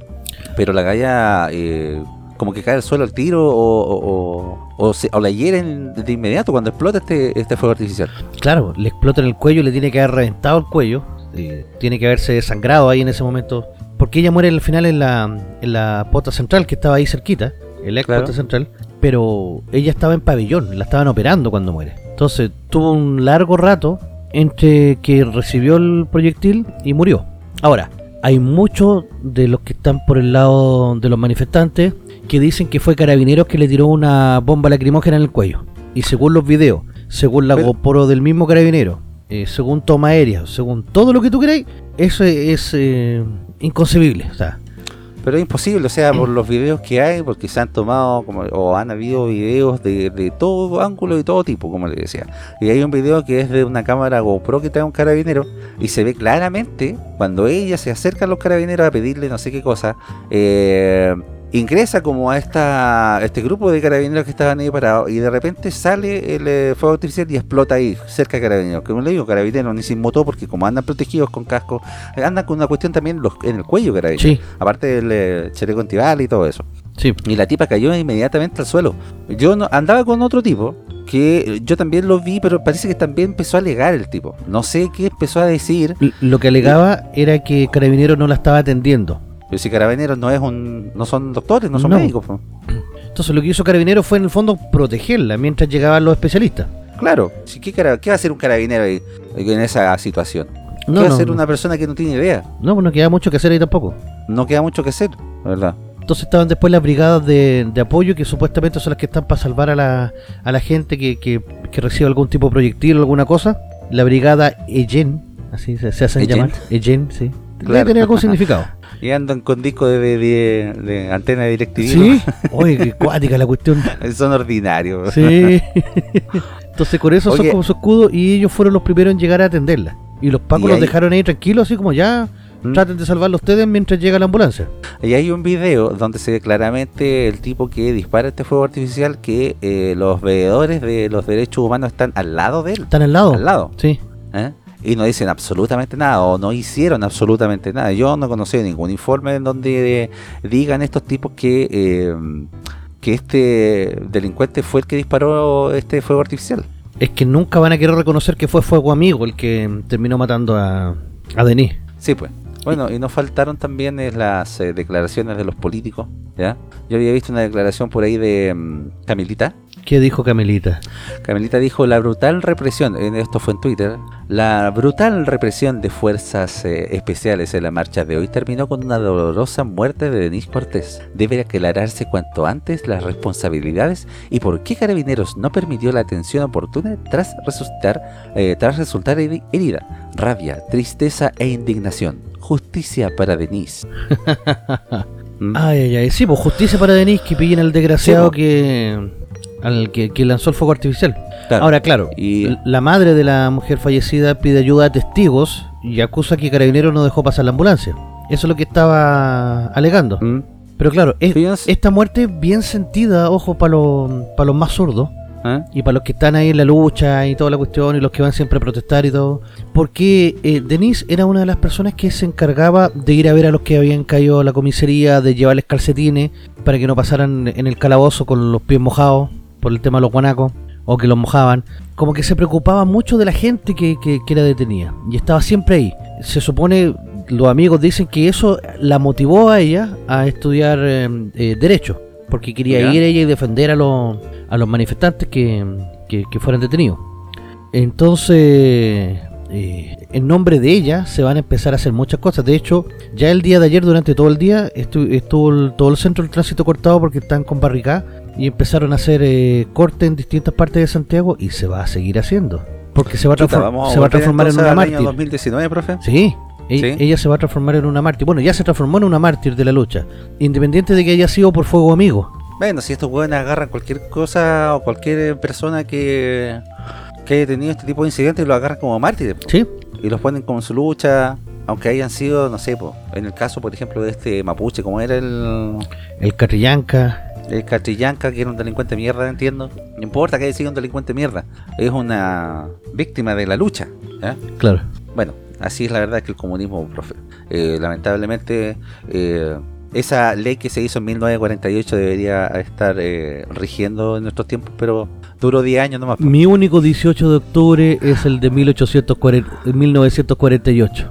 Pero la galla eh, como que cae al suelo al tiro o, o, o- o se- o la hieren de inmediato cuando explota este, este fuego artificial. Claro, le explota en el cuello, le tiene que haber reventado el cuello, eh, tiene que haberse desangrado ahí en ese momento, porque ella muere al final en la, en la pota central que estaba ahí cerquita, en la ex Claro. pota central, pero ella estaba en pabellón, la estaban operando cuando muere. Entonces tuvo un largo rato entre que recibió el proyectil y murió. Ahora, hay muchos de los que están por el lado de los manifestantes que dicen que fue Carabineros que le tiró una bomba lacrimógena en el cuello. Y según los videos, según la Pero- GoPro del mismo Carabinero, eh, según toma aérea, según todo lo que tú queráis, eso es eh, inconcebible. O sea, Pero es imposible, o sea, por los videos que hay, porque se han tomado como, o han habido videos de, de todo ángulo y todo tipo, como le decía. Y hay un video que es de una cámara GoPro que trae un carabinero y se ve claramente cuando ella se acerca a los carabineros a pedirle no sé qué cosa, eh, ingresa como a esta este grupo de carabineros que estaban ahí parados y de repente sale el eh, fuego artificial y explota ahí, cerca de carabineros. Como le digo, carabineros ni sin motor porque como andan protegidos con casco, andan con una cuestión también los, en el cuello carabineros. Aparte del eh, chaleco antibal y todo eso. Sí. Y la tipa cayó inmediatamente al suelo. Yo no, andaba con otro tipo que yo también lo vi, pero parece que también empezó a alegar el tipo. No sé qué empezó a decir. Lo que alegaba era que Carabineros no la estaba atendiendo. Pero si Carabineros no es un no son doctores, no son médicos. Entonces lo que hizo Carabineros fue en el fondo protegerla mientras llegaban los especialistas. Claro, ¿qué, ¿qué va a hacer un carabinero ahí, en esa situación? ¿Qué va a hacer una persona que no tiene idea? No, pues no queda mucho que hacer ahí tampoco. No queda mucho que hacer, ¿verdad? Entonces estaban después las brigadas de, apoyo que supuestamente son las que están para salvar a la, a la gente que, que, recibe algún tipo de proyectil o alguna cosa. La brigada Ejen, así se, hacen llamar. Ejen, sí. Claro. Debe algún significado. Y andan con disco de, de, de, antena de DirecTV. Sí, oye, qué cuática la cuestión. Son ordinarios. Sí. Entonces con eso son como su escudo y ellos fueron los primeros en llegar a atenderla. Y los pacos los dejaron ahí tranquilos, así como ya ¿Mm? Traten de salvarlo ustedes mientras llega la ambulancia. Y hay un video donde se ve claramente el tipo que dispara este fuego artificial que eh, los veedores de los derechos humanos están al lado de él. ¿Están al lado? Al lado. Sí. ¿Eh? Y no dicen absolutamente nada o no hicieron absolutamente nada. Yo no conocí ningún informe en donde digan estos tipos que, eh, que este delincuente fue el que disparó este fuego artificial. Es que nunca van a querer reconocer que fue fuego amigo el que terminó matando a, a Denis. Sí, pues. Bueno, y nos faltaron también las eh, declaraciones de los políticos, ¿ya? Yo había visto una declaración por ahí de mm, Camilita. ¿Qué dijo Camilita? Camilita dijo la brutal represión, esto fue en Twitter, la brutal represión de fuerzas eh, especiales en la marcha de hoy terminó con una dolorosa muerte de Denis Cortés. Debe aclararse cuanto antes las responsabilidades y por qué Carabineros no permitió la atención oportuna tras resultar, eh, tras resultar herida. Rabia, tristeza e indignación justicia para Denise. ¿Mm? Ay, ay, ay. Sí, pues justicia para Denise que pillen al desgraciado que, al que, lanzó el fuego artificial. Ahora, claro, y la madre de la mujer fallecida pide ayuda a testigos y acusa que Carabineros no dejó pasar la ambulancia. Eso es lo que estaba alegando. ¿Mm? Pero claro, esta muerte bien sentida, ojo, para para los más zurdos ¿Ah? Y para los que están ahí en la lucha y toda la cuestión y los que van siempre a protestar y todo. Porque eh, Denise era una de las personas que se encargaba de ir a ver a los que habían caído a la comisaría, de llevarles calcetines para que no pasaran en el calabozo con los pies mojados por el tema de los guanacos o que los mojaban. Como que se preocupaba mucho de la gente que, que, era detenida y estaba siempre ahí. Se supone, los amigos dicen que eso la motivó a ella a estudiar eh, eh, Derecho porque quería ir ella y defender a los, a los manifestantes que, fueran detenidos. Entonces, eh, en nombre de ella se van a empezar a hacer muchas cosas. De hecho, ya el día de ayer, durante todo el día, estuvo, todo el centro del tránsito cortado porque están con barricada y empezaron a hacer eh, corte en distintas partes de Santiago y se va a seguir haciendo. Porque se va a, se va a transformar en una mártir. 2019, profe? Sí, ella se va a transformar en una mártir. Bueno, ya se transformó en una mártir de la lucha. Independiente de que haya sido por fuego amigo. Bueno, si estos hueones agarran cualquier cosa o cualquier persona que, que haya tenido este tipo de incidentes, lo agarran como mártires. Sí. Y los ponen como en su lucha, aunque hayan sido, no sé, en el caso, por ejemplo, de este mapuche, como era el... El Catrillanca. El Catrillanca, que era un delincuente mierda, entiendo. No importa que haya sido un delincuente mierda. Es una víctima de la lucha. Claro. Bueno, Así es la verdad que el comunismo, profe. Eh, lamentablemente, eh, esa ley que se hizo en 1948 debería estar eh, rigiendo en nuestros tiempos, pero Duró 10 años nomás. Mi único 18 de octubre es el de 1840, 1948.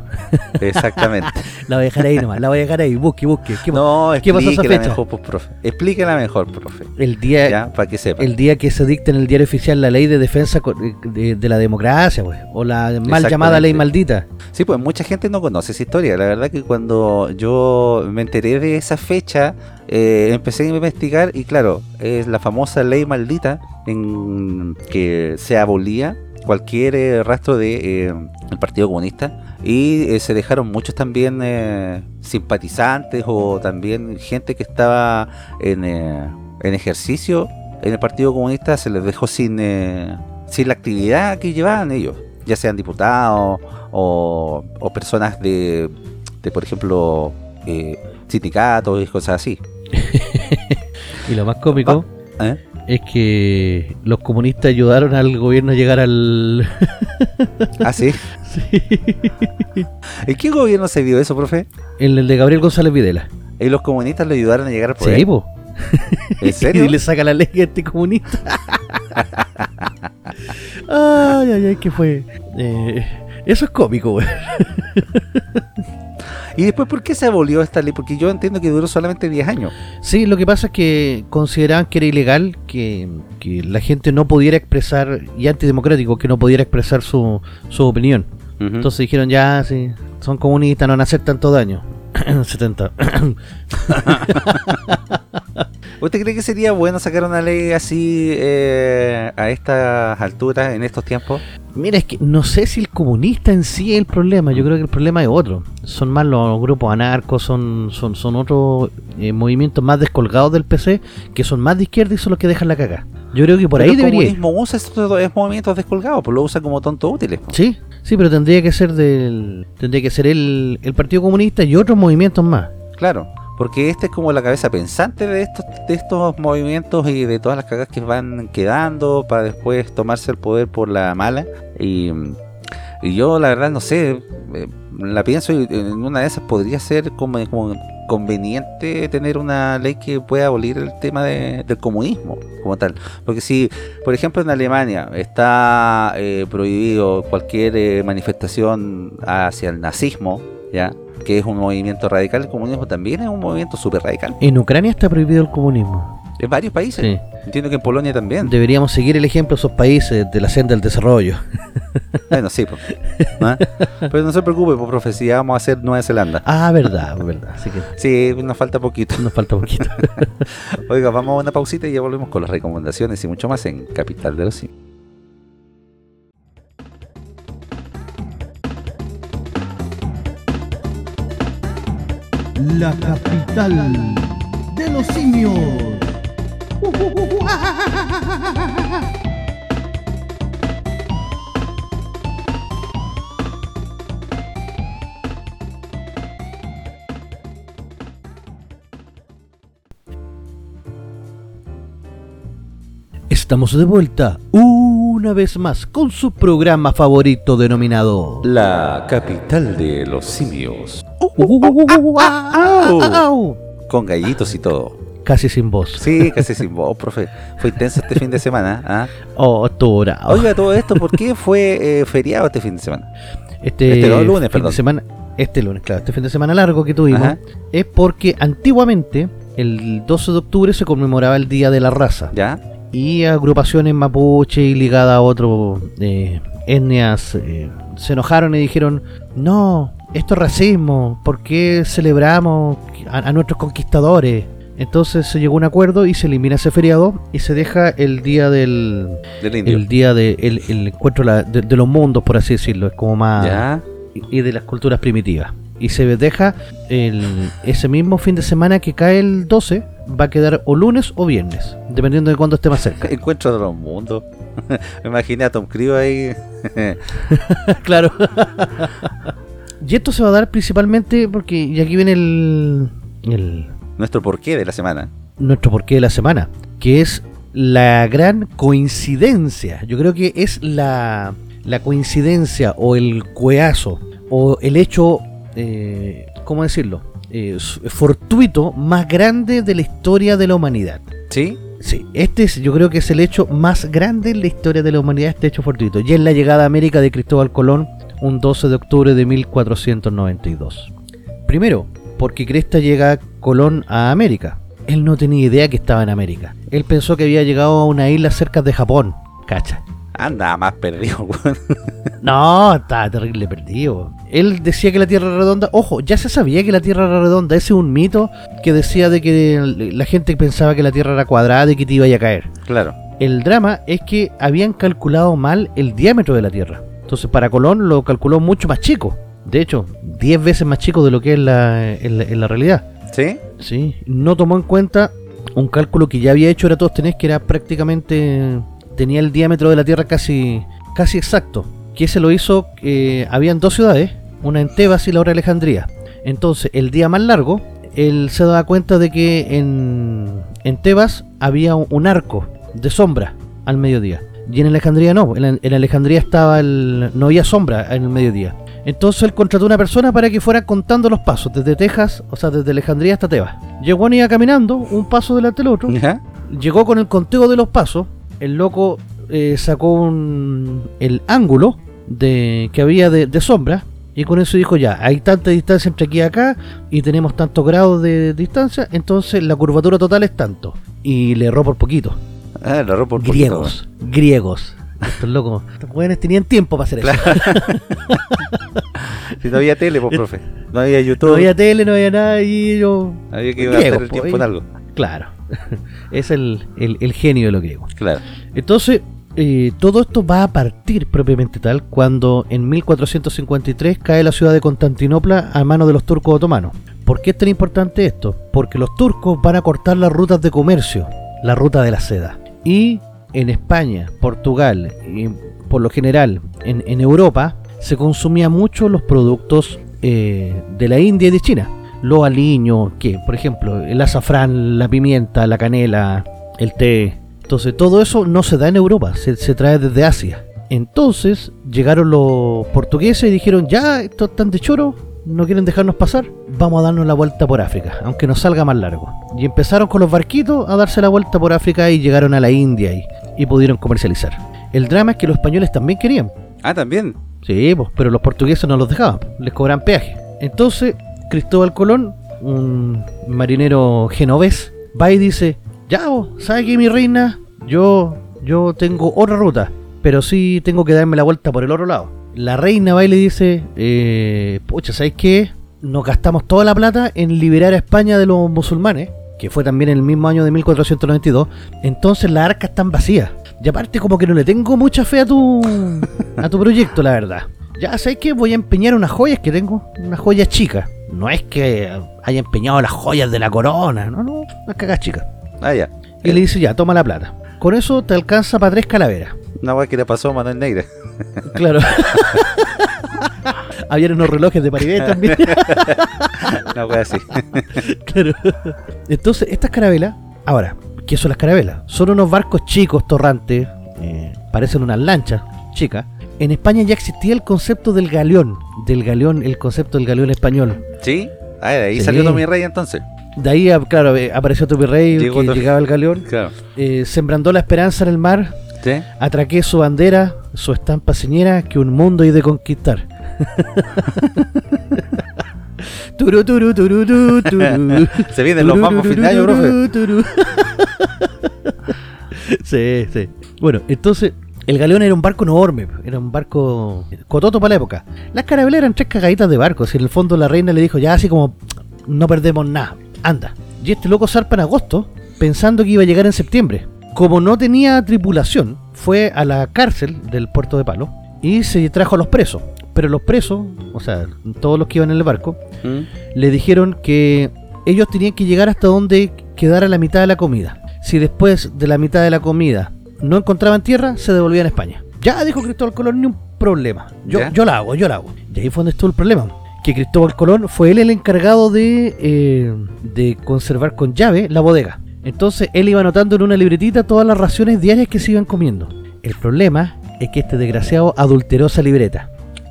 Exactamente. la voy a dejar ahí nomás, la voy a dejar ahí, busque, busque. ¿Qué, no, ¿qué pasó esa fecha? Mejor, pues, profe. Explíquela mejor, profe. El día, para que sepa. El día que se dicta en el diario oficial la ley de defensa de, la democracia, pues, o la mal llamada ley maldita. Sí, pues mucha gente no conoce esa historia. La verdad que cuando yo me enteré de esa fecha, eh, empecé a investigar y claro, es la famosa ley maldita en que se abolía cualquier eh, rastro de eh, el Partido Comunista y se dejaron muchos también simpatizantes o también gente que estaba en, en, ejercicio en el Partido Comunista se les dejó sin, sin la actividad que llevaban ellos, ya sean diputados o, o personas de, de por ejemplo, sindicatos y cosas así. Y lo más cómico ¿Eh? es que los comunistas ayudaron al gobierno a llegar al... ¿Ah, sí? sí. ¿En qué gobierno se vio eso, profe? En el de Gabriel González Videla. ¿Y los comunistas le ayudaron a llegar al poder? Sí, po. ¿En serio? y le saca la ley a este comunista. ay, ay, ay, ¿qué fue? Eh, eso es cómico, güey. ¿Y después por qué se abolió esta ley? Porque yo entiendo que duró solamente 10 años. Sí, lo que pasa es que consideraban que era ilegal que, la gente no pudiera expresar, y antidemocrático, que no pudiera expresar su, su opinión. Entonces dijeron, ya, sí, son comunistas, no van a hacer tanto daño. 70. ¿Usted cree que sería bueno sacar una ley así eh, a estas alturas, en estos tiempos? Mira, es que no sé si el comunista en sí es el problema, yo creo que el problema es otro. Son más los grupos anarcos, son, son, son otros eh, movimientos más descolgados del PC, que son más de izquierda y son los que dejan la caga. Yo creo que por ahí debería El comunismo usa estos movimientos descolgados, pues lo usa como tontos útiles. Sí, sí, pero tendría que ser del tendría que ser el, el Partido Comunista y otros movimientos más. Claro, porque este es como la cabeza pensante de estos, de estos movimientos y de todas las cagas que van quedando para después tomarse el poder por la mala. Y, yo la verdad no sé, eh, la pienso y en una de esas podría ser como, como conveniente tener una ley que pueda abolir el tema del comunismo como tal. Porque si, por ejemplo, en Alemania está eh, prohibido cualquier eh, manifestación hacia el nazismo, ¿ya? Que es un movimiento radical, el comunismo también es un movimiento súper radical. En Ucrania está prohibido el comunismo. En varios países. Entiendo que en Polonia también. Deberíamos seguir el ejemplo de esos países de la senda del desarrollo. Bueno, sí, pero no se preocupe, por profecía vamos a hacer Nueva Zelanda. Ah, verdad, verdad. Sí, nos falta poquito. Nos falta poquito. Oiga, vamos a una pausita y ya volvemos con las recomendaciones y mucho más en Capital de los Simios. La capital de los simios. Estamos de vuelta una vez más con su programa favorito denominado La capital de los simios. Con gallitos y todo. Casi sin voz. Sí, casi sin voz, profe. Fue intenso este fin de semana. ¿ah? Oh, Oiga, todo esto, ¿por qué fue eh, feriado este fin de semana? Este, este lunes, fin De semana, este lunes, claro. Este fin de semana largo que tuvimos es porque antiguamente, el 12 de octubre, se conmemoraba el Día de la Raza. ¿Ya? Y agrupaciones mapuche y ligadas a otros eh, etnias eh, se enojaron y dijeron, no, esto es racismo, ¿por qué celebramos a, nuestros conquistadores? Entonces se llegó a un acuerdo y se elimina ese feriado y se deja el día del, el día de el, encuentro de, los mundos, por así decirlo, es como más y de las culturas primitivas. Y se deja el, ese mismo fin de semana que cae el 12, va a quedar o lunes o viernes, dependiendo de cuándo esté más cerca. Encuentro de los mundos. Me imaginé a Tom Cruise ahí. claro. Y esto se va a dar principalmente porque, y aquí viene el, Nuestro porqué de la semana. Nuestro porqué de la semana, que es la gran coincidencia. Yo creo que es la, la coincidencia o el cueazo o el hecho, eh, ¿cómo decirlo? Eh, fortuito más grande de la historia de la humanidad. ¿Sí? Sí, este es, yo creo que es el hecho más grande en la historia de la humanidad, este hecho fortuito. Y es la llegada a América de Cristóbal Colón un 12 de octubre de 1492. Primero, porque Cresta llega Colón a América. Él no tenía idea que estaba en América. Él pensó que había llegado a una isla cerca de Japón. Cacha. Anda, más perdido, No, estaba terrible perdido. Él decía que la Tierra era redonda. Ojo, ya se sabía que la Tierra era redonda. Ese es un mito que decía de que la gente pensaba que la Tierra era cuadrada y que te iba a caer. Claro. El drama es que habían calculado mal el diámetro de la Tierra. Entonces para Colón lo calculó mucho más chico. De hecho, 10 veces más chico de lo que es la, en, la, realidad. ¿Sí? Sí. No tomó en cuenta un cálculo que ya había hecho Eratóstenes, que era prácticamente... Tenía el diámetro de la Tierra casi, casi exacto. Que se lo hizo... Eh, habían dos ciudades, una en Tebas y la otra en Alejandría. Entonces, el día más largo, él se daba cuenta de que en, en Tebas había un arco de sombra al mediodía. Y en Alejandría no, en, Alejandría estaba el, no había sombra en el mediodía. Entonces él contrató una persona para que fuera contando los pasos, desde Texas, o sea, desde Alejandría hasta Tebas. Llegó y iba caminando, un paso delante del otro. Llegó con el conteo de los pasos. El loco eh, sacó el ángulo de, que había de, sombra. Y con eso dijo ya, hay tanta distancia entre aquí y acá y tenemos tantos grados de distancia, entonces la curvatura total es tanto. Y le erró por poquito. Ah, por griegos, griegos. Estos locos, estos jóvenes tenían tiempo para hacer eso. si no había tele, pues, profe. No había YouTube. No había tele, no había nada y yo... Había que gastar el tiempo en algo. Claro. es el, el, el genio de lo griego. Claro. Entonces, eh, todo esto va a partir propiamente tal cuando en 1453 cae la ciudad de Constantinopla a mano de los turcos otomanos. ¿Por qué es tan importante esto? Porque los turcos van a cortar las rutas de comercio, la ruta de la seda. Y en España, Portugal y por lo general en, Europa se consumía mucho los productos eh, de la India y de China. Los aliños, que por ejemplo el azafrán, la pimienta, la canela, el té, entonces todo eso no se da en Europa, se, trae desde Asia. Entonces llegaron los portugueses y dijeron, ya, esto es tan de choro, no quieren dejarnos pasar, vamos a darnos la vuelta por África, aunque nos salga más largo. Y empezaron con los barquitos a darse la vuelta por África y llegaron a la India y, y pudieron comercializar. El drama es que los españoles también querían. Ah, también. Sí, pues, pero los portugueses no los dejaban, les cobran peaje. Entonces, Cristóbal Colón, un marinero genovés, va y dice, ya, ¿sabes qué, mi reina? Yo, yo tengo otra ruta, pero sí tengo que darme la vuelta por el otro lado. La reina va y le dice, eh, pucha, ¿sabes qué? Nos gastamos toda la plata en liberar a España de los musulmanes, que fue también en el mismo año de 1492, entonces las arcas están vacías. Y aparte como que no le tengo mucha fe a tu, a tu proyecto, la verdad. Ya, ¿sabes qué? Voy a empeñar unas joyas que tengo, unas joyas chicas. No es que haya empeñado las joyas de la corona, no, no, unas cagas chicas. Ah, ya. Y le dice, ya, toma la plata. Con eso te alcanza para tres calaveras. Una weá que le pasó a Manuel Negra. Claro. Habían unos relojes de Paribet también. Una weá así. claro. Entonces, estas carabelas, ahora, ¿qué son las carabelas? Son unos barcos chicos, torrantes, eh, parecen unas lanchas chicas. En España ya existía el concepto del galeón, del galeón, el concepto del galeón español. ¿Sí? Ah, ahí salió salió mi rey entonces. De ahí, claro, eh, apareció tu virrey, que llegaba el galeón. Eh, sembrando la esperanza en el mar. Atraqué su bandera, su estampa señera, que un mundo hay de conquistar. turu, turu, turu, turu, Se vienen los mambos fin de año, profe. sí, sí. Bueno, entonces, el galeón era un barco enorme, era un barco cototo para la época. Las carabelas eran tres cagaditas de barcos y en el fondo la reina le dijo, ya así como, no perdemos nada anda. Y este loco zarpa en agosto pensando que iba a llegar en septiembre. Como no tenía tripulación, fue a la cárcel del puerto de Palo y se trajo a los presos. Pero los presos, o sea, todos los que iban en el barco, ¿Mm? le dijeron que ellos tenían que llegar hasta donde quedara la mitad de la comida. Si después de la mitad de la comida no encontraban tierra, se devolvían a España. Ya dijo Cristóbal Colón, ni un problema. Yo, yo la hago, yo la hago. Y ahí fue donde estuvo el problema que Cristóbal Colón fue él el encargado de, eh, de conservar con llave la bodega. Entonces él iba anotando en una libretita todas las raciones diarias que se iban comiendo. El problema es que este desgraciado adulteró esa libreta.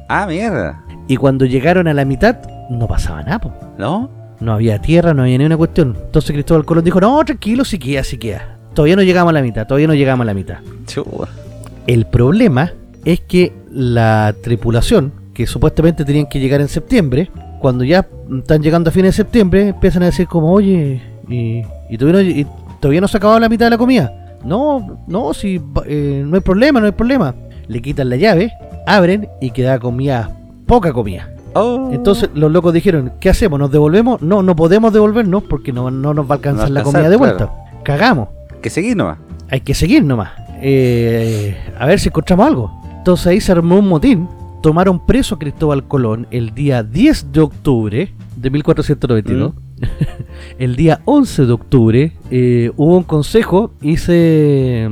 Ah, mierda. Y cuando llegaron a la mitad, no pasaba nada, ¿no? No había tierra, no había ni una cuestión. Entonces Cristóbal Colón dijo, no, tranquilo, si queda, si queda. Todavía no llegamos a la mitad, todavía no llegamos a la mitad. El problema es que la tripulación que supuestamente tenían que llegar en septiembre, cuando ya están llegando a fines de septiembre, empiezan a decir como, oye, y, todavía, no, se ha acabado la mitad de la comida. No, no, si eh, no hay problema, no hay problema. Le quitan la llave, abren y queda comida, poca comida. Oh. Entonces los locos dijeron, ¿qué hacemos? ¿Nos devolvemos? No, no podemos devolvernos porque no, nos va a alcanzar la comida de vuelta. Cagamos. Hay que seguir nomás. Hay que seguir nomás. Eh, a ver si encontramos algo. Entonces ahí se armó un motín tomaron preso a Cristóbal Colón el día 10 de octubre de 1492. Mm. el día 11 de octubre eh, hubo un consejo y se,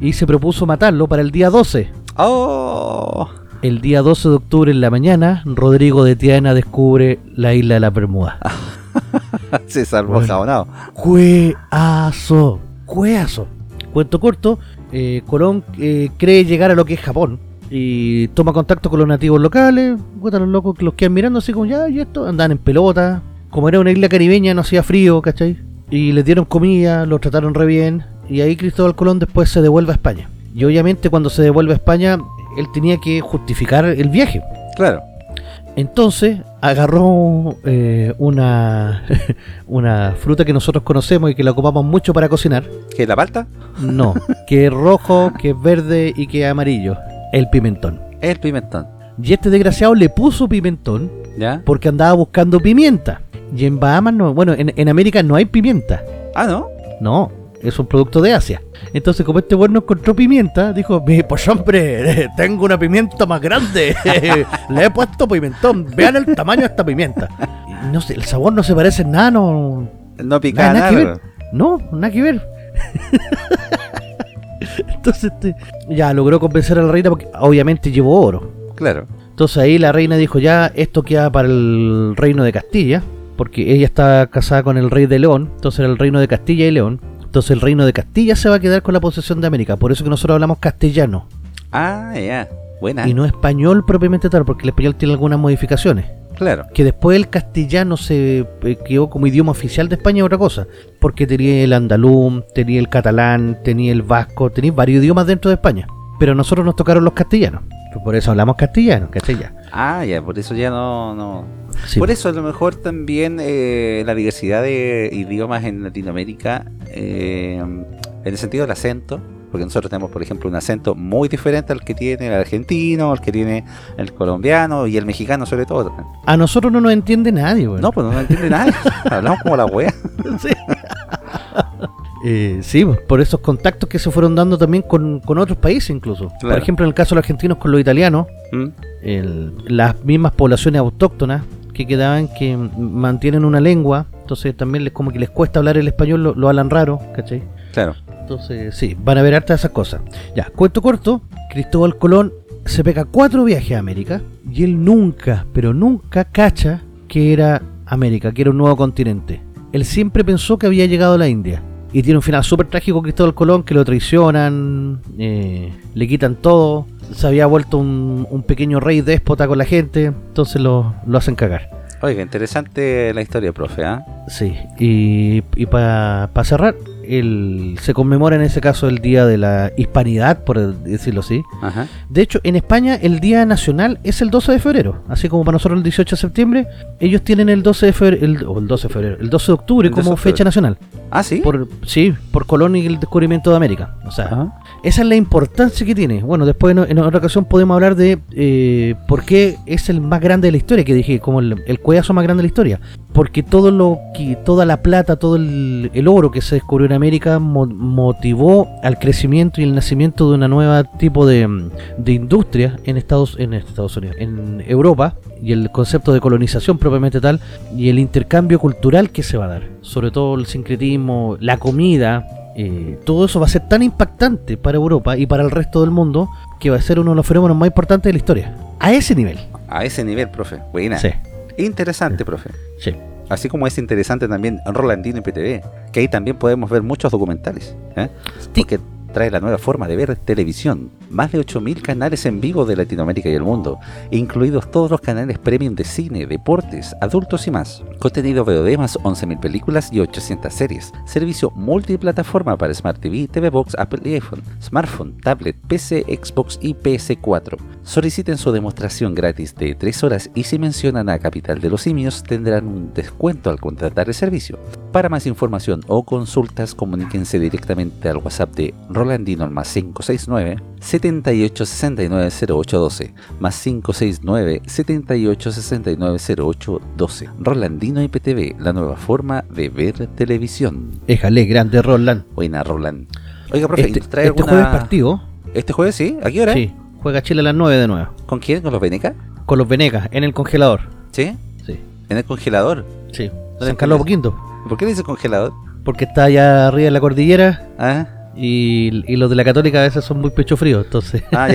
y se propuso matarlo para el día 12. ¡Oh! El día 12 de octubre en la mañana, Rodrigo de Tiana descubre la isla de la Bermuda. Se salvó Bueno. jabonado. Cueazo, cueazo. Cuento corto, eh, Colón eh, cree llegar a lo que es Japón y toma contacto con los nativos locales. Los locos que los quedan mirando así como ya, y esto, andaban en pelota. Como era una isla caribeña, no hacía frío, ¿cachai? Y les dieron comida, los trataron re bien. Y ahí Cristóbal Colón después se devuelve a España. Y obviamente cuando se devuelve a España, él tenía que justificar el viaje. Claro. Entonces agarró eh, una, una fruta que nosotros conocemos y que la ocupamos mucho para cocinar. ¿Qué, la palta? No, que es rojo, que es verde y que es amarillo. El pimentón. El pimentón. Y este desgraciado le puso pimentón ¿Ya? porque andaba buscando pimienta. Y en Bahamas no, bueno, en, en América no hay pimienta. Ah, ¿no? No, es un producto de Asia. Entonces, como este bueno encontró pimienta, dijo, "Mi, pues hombre, tengo una pimienta más grande. Le he puesto pimentón. Vean el tamaño de esta pimienta. Y no sé, el sabor no se parece en nada, no. No pica Nada, nada que nada. ver. No, nada que ver. Entonces, este, ya logró convencer a la reina porque obviamente llevó oro. Claro. Entonces ahí la reina dijo, ya, esto queda para el reino de Castilla, porque ella está casada con el rey de León, entonces era el reino de Castilla y León. Entonces el reino de Castilla se va a quedar con la posesión de América, por eso que nosotros hablamos castellano Ah, ya. Buena. y no español propiamente tal, porque el español tiene algunas modificaciones. Claro. Que después el castellano se eh, quedó como idioma oficial de España es otra cosa, porque tenía el andaluz, tenía el catalán, tenía el vasco, tenía varios idiomas dentro de España. Pero a nosotros nos tocaron los castellanos, pues por eso hablamos castellano, castellano. Ah, ya, por eso ya no... no. Sí, Por eso a lo mejor también eh, la diversidad de idiomas en Latinoamérica, eh, en el sentido del acento, porque nosotros tenemos, por ejemplo, un acento muy diferente al que tiene el argentino, al que tiene el colombiano y el mexicano sobre todo. A nosotros no nos entiende nadie, weón. No, pues no lo entiende nadie. Hablamos como la wea. sí. Eh, sí, pues, por esos contactos que se fueron dando también con, con otros países incluso. Por ejemplo, en el caso de los argentinos con los italianos, ¿Mm? el- las mismas poblaciones autóctonas que quedaban que mantienen una lengua, entonces también les como que les cuesta hablar el español, lo, lo hablan raro, ¿cachai? Claro. Entonces, sí, van a ver hartas esas cosas. Ya, cuento corto, Cristóbal Colón se pega cuatro viajes a América y él nunca, pero nunca cacha que era América, que era un nuevo continente. Él siempre pensó que había llegado a la India. Y tiene un final súper trágico Cristóbal Colón, que lo traicionan, eh, le quitan todo, se había vuelto un, un pequeño rey déspota con la gente, entonces lo, lo hacen cagar. Oiga, interesante la historia, profe, ¿ah? Sí, y, y para cerrar, el, se conmemora en ese caso el Día de la Hispanidad, por decirlo así. Ajá. De hecho, en España el Día Nacional es el 12 de febrero, así como para nosotros el 18 de septiembre, ellos tienen el 12 de febrero, el, o el 12 de febrero, el 12 de octubre El 12 de como octubre. fecha nacional. Ah, sí. Por, sí, por Colón y el descubrimiento de América. O sea, Ajá. Esa es la importancia que tiene. Bueno, después en, otra ocasión podemos hablar de eh, por qué es el más grande de la historia, que dije, como el, el más grande de la historia. Porque todo lo que, toda la plata, todo el, oro que se descubrió en América mo- motivó al crecimiento y el nacimiento de una nueva tipo de, de industria en Estados, en Estados Unidos, en Europa, y el concepto de colonización propiamente tal, y el intercambio cultural que se va a dar. Sobre todo el sincretismo, la comida, eh, todo eso va a ser tan impactante para Europa y para el resto del mundo que va a ser uno de los fenómenos más importantes de la historia. A ese nivel. A ese nivel, profe. Buena. Sí, Interesante, profe. sí. Así como es interesante también Rolandino y PTV, que ahí también podemos ver muchos documentales. ¿eh? Porque trae la nueva forma de ver televisión. Más de 8.000 canales en vivo de Latinoamérica y el mundo, incluidos todos los canales premium de cine, deportes, adultos y más. Contenido VOD más 11.000 películas y 800 series. Servicio multiplataforma para Smart TV, TV Box, Apple y iPhone, smartphone, tablet, PC, Xbox y PS4. Soliciten su demostración gratis de 3 horas y si mencionan a Capital de los Simios tendrán un descuento al contratar el servicio. Para más información o consultas, comuníquense directamente al WhatsApp de Rolandino más 569 7869 0812 más 569 7869 0812 Rolandino IPTV, la nueva forma de ver televisión. Éjale, grande Roland. Buena, Roland. Oiga, profe, Este, ¿y ¿trae este alguna... jueves partido. ¿Este jueves sí? ¿A qué hora? Sí, juega Chile a las 9 de nuevo. ¿Con quién? ¿Con los Veneca? Con los Venegas, en el congelador. ¿Sí? Sí, ¿En el congelador? sí. ¿Dónde San Carlos? Poquinto. ¿Por qué le dice congelador? Porque está allá arriba de la cordillera ¿Ah? Y, y los de la católica a veces son muy pecho frío, entonces Ah,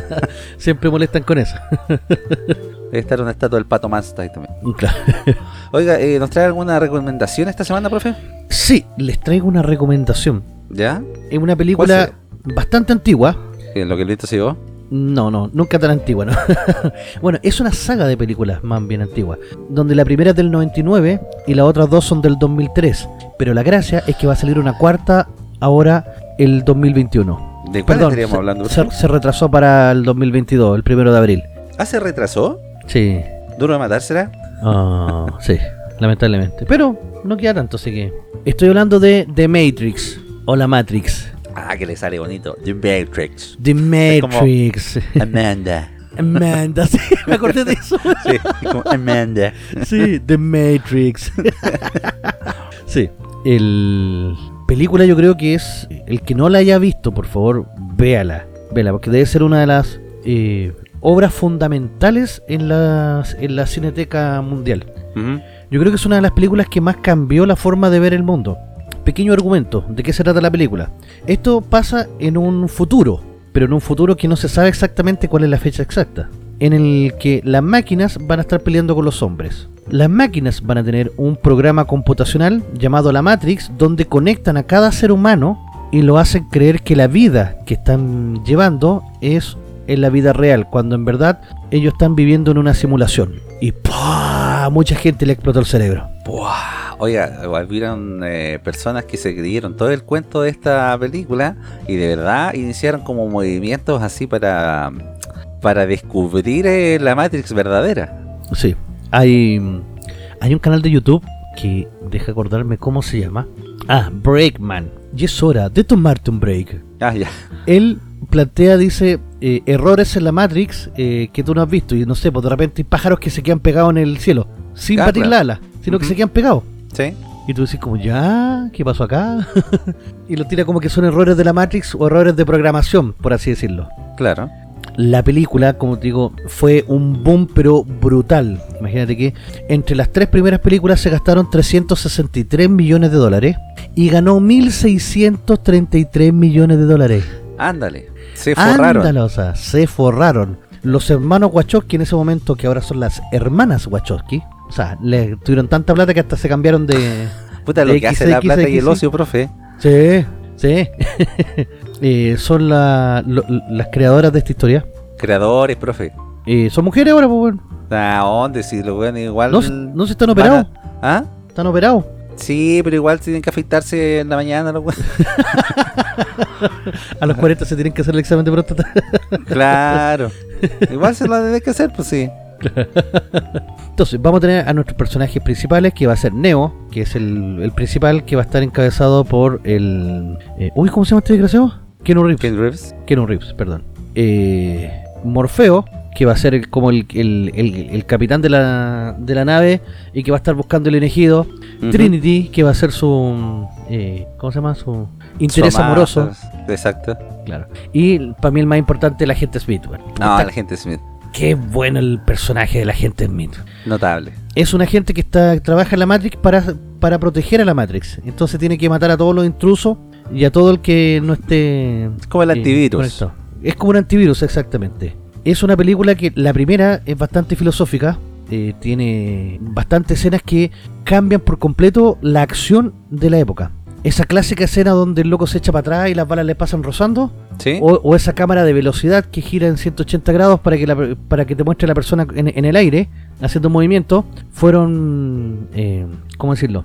siempre molestan con eso. Debe estar una estatua del pato Mansta ahí también. Claro. Oiga, eh, ¿nos trae alguna recomendación esta semana, profe? Sí, les traigo una recomendación. ¿Ya? Es una película bastante antigua. ¿Qué es lo que el viento se llevó? No, no, nunca tan antigua, ¿no? bueno, es una saga de películas más bien antigua, donde la primera es del 99 y las otras dos son del 2003. Pero la gracia es que va a salir una cuarta ahora el 2021. ¿De cuál Perdón, estaríamos se, hablando? se- se retrasó para el 2022, el primero de abril. ¿Ah, se retrasó? Sí, ¿Duro de matársela? Ah, sí, lamentablemente. Pero no queda tanto, así que... Estoy hablando de The Matrix, o la Matrix. Ah, que le sale bonito. The Matrix. The Matrix. Amanda. Amanda, sí, me acordé de eso. Sí, como Amanda. Sí, The Matrix. sí, el película yo creo que es el que no la haya visto, por favor, véala, véala, porque debe ser una de las eh, obras fundamentales en la en la Cineteca Mundial. Yo creo que es una de las películas que más cambió la forma de ver el mundo. Pequeño argumento, ¿de qué se trata la película? Esto pasa en un futuro, pero en un futuro que no se sabe exactamente cuál es la fecha exacta, en el que las máquinas van a estar peleando con los hombres. Las máquinas van a tener un programa computacional llamado la Matrix, donde conectan a cada ser humano y lo hacen creer que la vida que están llevando es en la vida real, cuando en verdad ellos están viviendo en una simulación. Y ¡pua! mucha gente le explotó el cerebro. Buah. Oiga, hubieron eh, personas que se creyeron todo el cuento de esta película y de verdad iniciaron como movimientos así para, para descubrir eh, la Matrix verdadera. Sí, hay, hay un canal de YouTube que deja acordarme cómo se llama. Ah, Breakman. Y es hora de tomarte un break. Ah, ya. Él plantea, dice, eh, errores en la Matrix eh, que tú no has visto. Y no sé, pues de repente hay pájaros que se quedan pegados en el cielo. Sin Ah, batir la ala, sino que se quedan pegados. ¿Sí? Y tú decís como, ya, ¿qué pasó acá? y lo tira como que son errores de la Matrix o errores de programación, por así decirlo. Claro. La película, como te digo, fue un boom pero brutal. Imagínate que entre las tres primeras películas se gastaron 363 millones de dólares y ganó 1.633 millones de dólares. Ándale. Se forraron. Ándale, o sea, se forraron. Los hermanos Wachowski en ese momento, que ahora son las hermanas Wachowski, o sea, le tuvieron tanta plata que hasta se cambiaron de... Puta, lo de que hace la plata y el ocio, profe. Sí, sí. Eh, son la- lo- las creadoras de esta historia. Creadores, profe. Eh, son mujeres ahora, pues bueno. ¿A dónde? Si lo ven igual. No, se- no se están operados. a- ¿Ah? Están operados. Sí, pero igual tienen que afeitarse en la mañana. los. A los 40 se tienen que hacer el examen de próstata. claro. igual se lo tienen que hacer, pues sí. Entonces, vamos a tener a nuestros personajes principales, que va a ser Neo, que es el, el principal, que va a estar encabezado por el... eh, uy, ¿cómo se llama este desgraciado? Keanu Reeves. Keanu Reeves, perdón. Eh, Morfeo, que va a ser el- como el, el- el- el capitán de la, de la nave y que va a estar buscando el elegido. Trinity, que va a ser su... eh, ¿Cómo se llama? Su interés Su amada, amoroso. Exacto. Claro. Y para mí el más importante, el agente Smith. bueno. No, Está- la gente Smith. Qué bueno el personaje del agente Smith. Notable. Es un agente que está trabaja en la Matrix para, para proteger a la Matrix. Entonces tiene que matar a todos los intrusos y a todo el que no esté... Es como el eh, antivirus. conectado. Es como un antivirus, exactamente. Es una película que la primera es bastante filosófica. eh, tiene bastantes escenas que cambian por completo la acción de la época. Esa clásica escena donde el loco se echa para atrás y las balas le pasan rozando. ¿Sí? O, o esa cámara de velocidad que gira en 180 grados para que, la- para que te muestre la persona en, en el aire haciendo un movimiento, fueron, eh, ¿cómo decirlo?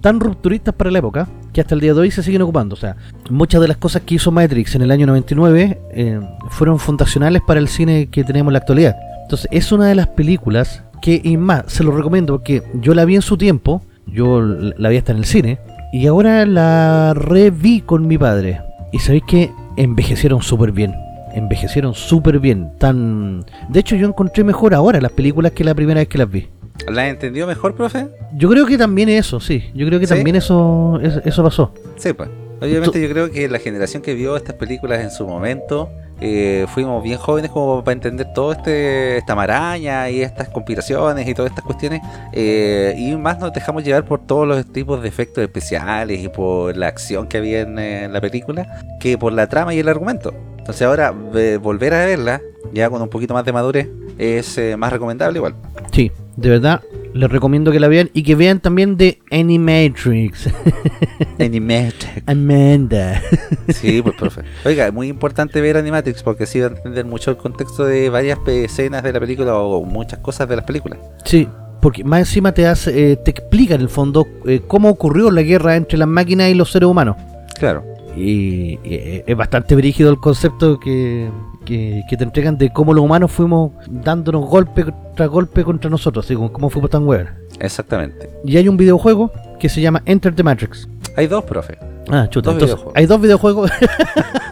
Tan rupturistas para la época que hasta el día de hoy se siguen ocupando. O sea, muchas de las cosas que hizo Matrix en el año 99 eh, fueron fundacionales para el cine que tenemos en la actualidad. Entonces, es una de las películas que, y más, se lo recomiendo porque yo la vi en su tiempo, yo la vi hasta en el cine, y ahora la reví con mi padre. Y sabéis que envejecieron súper bien. Envejecieron súper bien. Tan... De hecho, yo encontré mejor ahora las películas que la primera vez que las vi. ¿La entendió mejor, profe? Yo creo que también eso, sí. Yo creo que ¿Sí? también eso, eso, pasó. Sí, pues. Obviamente yo creo que la generación que vio estas películas en su momento eh, fuimos bien jóvenes como para entender todo este esta maraña y estas conspiraciones y todas estas cuestiones eh, y más nos dejamos llevar por todos los tipos de efectos especiales y por la acción que había en, la película que por la trama y el argumento entonces ahora volver a verla ya con un poquito más de madurez es eh, más recomendable igual sí de verdad les recomiendo que la vean y que vean también de Animatrix. Animatrix. Amanda. sí, pues profe. Oiga, es muy importante ver Animatrix porque así va a entender mucho el contexto de varias escenas de la película o muchas cosas de las películas. Sí, porque más encima te hace, eh, te explica en el fondo eh, cómo ocurrió la guerra entre las máquinas y los seres humanos. Claro. Y, y es bastante brígido el concepto que, que, te entregan de cómo los humanos fuimos dándonos golpe tras golpe contra nosotros, así como cómo fuimos tan weón. Exactamente. Y hay un videojuego que se llama Enter the Matrix. Hay dos, profe. Ah, chuta. hay dos videojuegos.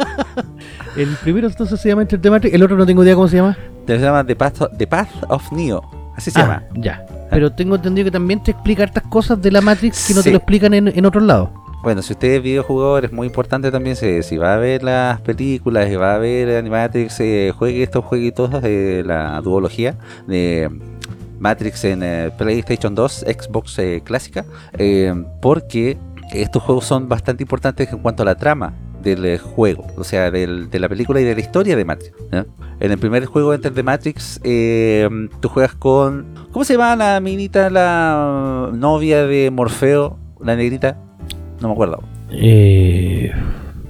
el primero entonces se llama Enter the Matrix, el otro no tengo idea cómo se llama. Se llama The Path, the Path of Neo. Así se ah, llama. Ya. Pero tengo entendido que también te explica estas cosas de la Matrix que no te lo explican en, en otros lados. Bueno, si usted es videojugador, es muy importante también si, va a ver las películas, si va a ver Animatrix, eh, juegue estos jueguitos de la duología de Matrix en eh, PlayStation 2, Xbox eh, clásica, porque estos juegos son bastante importantes en cuanto a la trama del juego, o sea, de la película y de la historia de Matrix. En el primer juego Enter the Matrix, tú juegas con. ¿Cómo se llama la minita, la novia de Morfeo, la negrita? No me acuerdo. Eh,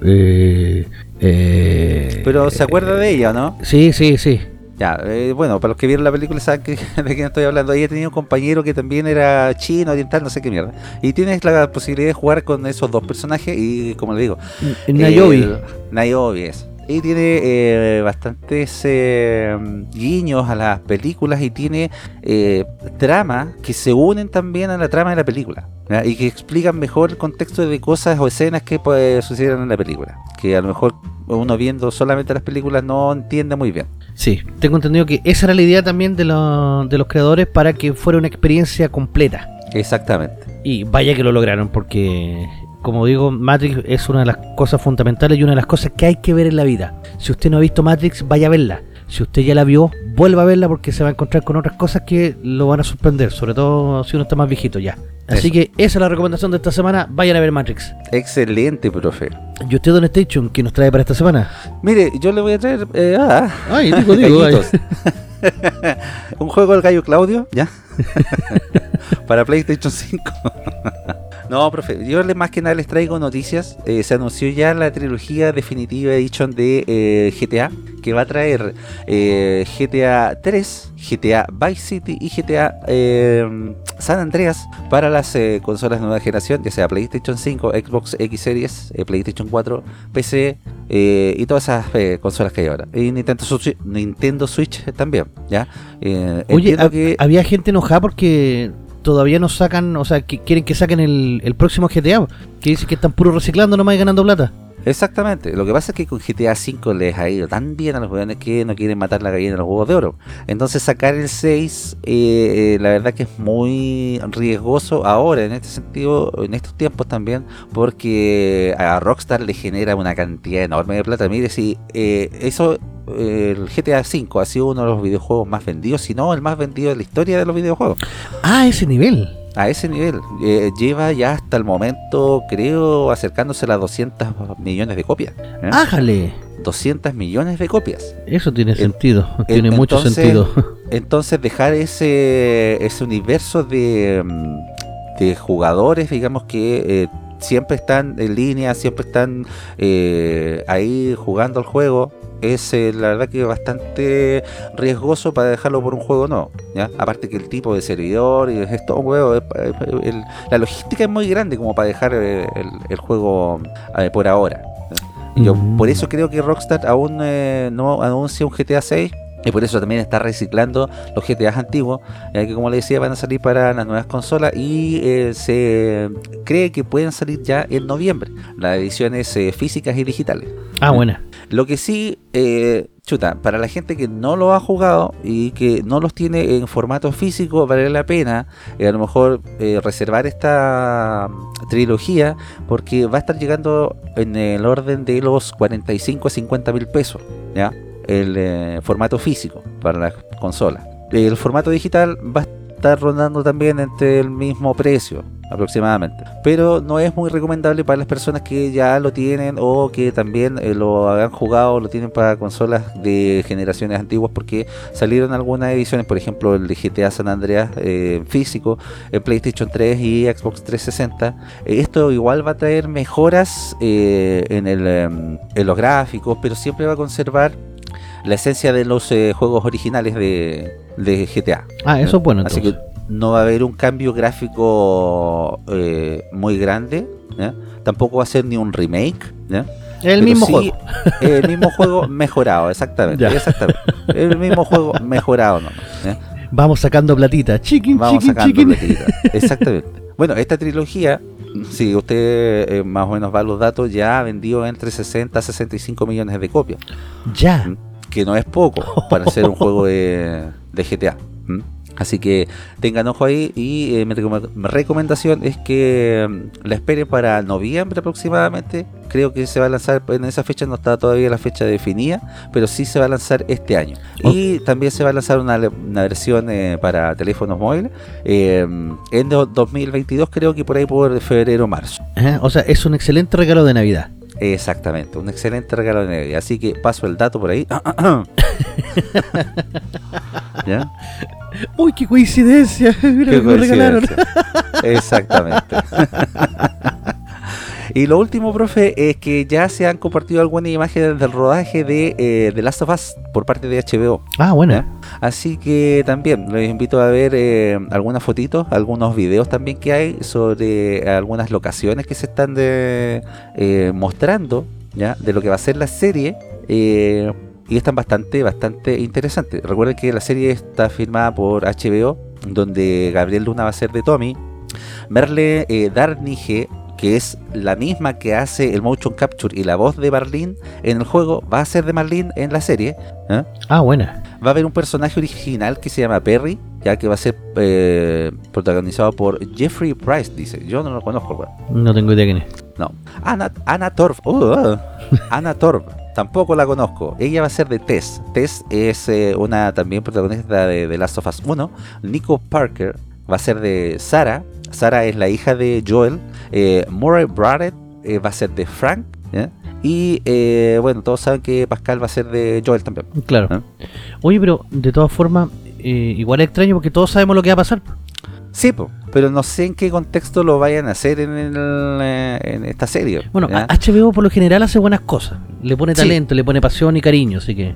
eh, eh, Pero se acuerda de ella, ¿no? Sí, sí, sí. Ya, eh, bueno, para los que vieron la película saben de quién estoy hablando. Ella tenía un compañero que también era chino, oriental, no sé qué mierda. Y tienes la posibilidad de jugar con esos dos personajes y, como le digo... Nayobi. Nayobi es. Y tiene eh, bastantes eh, guiños a las películas y tiene eh, tramas que se unen también a la trama de la película. Y que explican mejor el contexto de cosas o escenas que pues, suceden en la película. Que a lo mejor uno viendo solamente las películas no entiende muy bien. Sí, tengo entendido que esa era la idea también de, de los creadores para que fuera una experiencia completa. Exactamente. Y vaya que lo lograron porque como digo, Matrix es una de las cosas fundamentales y una de las cosas que hay que ver en la vida. Si usted no ha visto Matrix, vaya a verla. Si usted ya la vio, vuelva a verla porque se va a encontrar con otras cosas que lo van a sorprender, sobre todo si uno está más viejito ya. Así que esa es la recomendación de esta semana, vayan a ver Matrix. Excelente, profe. ¿Y usted, Don Station, qué nos trae para esta semana? Mire, yo le voy a traer... Eh, ah, Ay, digo, digo. Un juego del gallo Claudio, ¿ya? para PlayStation 5. No, profe, yo más que nada les traigo noticias. Eh, se anunció ya la trilogía definitiva edition de eh, GTA, que va a traer eh, GTA 3, GTA Vice City y GTA San Andreas para las consolas de nueva generación, ya sea PlayStation 5, Xbox X Series, PlayStation 4, PC y todas esas consolas que hay ahora. Y Nintendo Switch, Nintendo Switch también, ¿ya? Oye, había gente enojada porque todavía no sacan, o sea, que quieren que saquen el, el próximo GTA, que dicen que están puro reciclando nomás y ganando plata. Exactamente. Lo que pasa es que con GTA V les ha ido tan bien a los jugadores que no quieren matar la gallina en los huevos de oro. Entonces sacar el 6, eh, eh, la verdad que es muy riesgoso ahora, en este sentido, en estos tiempos también, porque a Rockstar le genera una cantidad enorme de plata. Mire, si eh, eso el GTA V ha sido uno de los videojuegos más vendidos, si no el más vendido de la historia de los videojuegos. Ah, ese nivel a ese nivel. Eh, lleva ya hasta el momento, creo, acercándose a las 200 millones de copias. ¿eh? ¡Ájale! 200 millones de copias. Eso tiene sentido, tiene mucho sentido. Entonces dejar ese, ese universo de, mm, de jugadores, digamos que... Eh, siempre están en línea, siempre están eh, ahí jugando al juego, es eh, la verdad que bastante riesgoso para dejarlo por un juego no. ¿ya? Aparte que el tipo de servidor y esto, juego, la logística es muy grande como para dejar eh, el, juego eh, por ahora. Yo mm. por eso creo que Rockstar aún no anuncia un GTA 6 y por eso también está reciclando los GTA antiguos, ya que como le decía van a salir para las nuevas consolas y se cree que pueden salir ya en noviembre, las ediciones físicas y digitales. Ah, buena. Lo que sí, eh, chuta, para la gente que no lo ha jugado y que no los tiene en formato físico, vale la pena eh, a lo mejor eh, reservar esta trilogía porque va a estar llegando en el orden de los 45 a 50 mil pesos. ¿ya? El eh, formato físico para la consola. El formato digital va a estar rondando también entre el mismo precio, aproximadamente. Pero no es muy recomendable para las personas que ya lo tienen o que también eh, lo han jugado lo tienen para consolas de generaciones antiguas porque salieron algunas ediciones, por ejemplo el de GTA San Andreas eh, físico en PlayStation 3 y Xbox 360. esto igual va a traer mejoras el, em, en los gráficos, pero siempre va a conservar la esencia de los eh, juegos originales de, GTA. Ah, eso es bueno. Así que no va a haber un cambio gráfico eh, muy grande. Tampoco va a ser ni un remake. El mismo juego. El mismo juego mejorado, exactamente. exactamente. El mismo juego mejorado nomás. Vamos sacando platita. Chiquin, Vamos sacando platita. Exactamente. Bueno, esta trilogía si usted eh, más o menos va a los datos, ya ha vendido entre 60 a 65 millones de copias. Ya. Que no es poco para hacer un juego de, GTA. ¿Mm? Así que tengan ojo ahí y eh, mi, recomendación es que mm, la esperen para noviembre aproximadamente. Creo que se va a lanzar en esa fecha, no está todavía la fecha definida, pero sí se va a lanzar este año. Y también se va a lanzar una, versión eh, para teléfonos móviles eh, en 2022, creo que por ahí por febrero o marzo. o sea, es un excelente regalo de Navidad. Exactamente, un excelente regalo de Navidad. Así que paso el dato por ahí. ¿Ya? Uy, qué coincidencia. Mira, me regalaron. Exactamente. y lo último, profe, es que ya se han compartido algunas imágenes del rodaje de eh, The Last of Us por parte de HBO. Ah, bueno. Así que también les invito a ver eh, algunas fotitos, algunos videos también que hay sobre algunas locaciones que se están de, eh, mostrando ¿ya? de lo que va a ser la serie. Eh, y están bastante, bastante interesantes. Recuerden que la serie está filmada por HBO, donde Gabriel Luna va a ser de Tommy, Merle eh, Darnige, que es la misma que hace el motion capture y la voz de Marlene en el juego, va a ser de Marlene en la serie. ¿eh? Ah, buena. Va a haber un personaje original que se llama Perry, ya que va a ser eh, protagonizado por Jeffrey Price, dice. Yo no lo conozco, No tengo idea quién es. No. Anna, Anna Torf. Uh, Anna Torf. Tampoco la conozco. Ella va a ser de Tess. Tess es eh, una también protagonista de The Last of Us 1. Nico Parker va a ser de Sara. Sara es la hija de Joel. Eh, Murray Barrett eh, va a ser de Frank. Y bueno, todos saben que Pascal va a ser de Joel también. Claro. Oye, pero de todas formas, igual es extraño porque todos sabemos lo que va a pasar. Sí, pero no sé en qué contexto lo vayan a hacer en, en esta serie. Bueno, HBO por lo general hace buenas cosas. Le pone talento, le pone pasión y cariño, así que...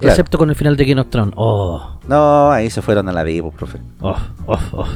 Excepto con el final de Game of Thrones. Oh. No, ahí se fueron a la vivo, profe. Oh, oh, oh.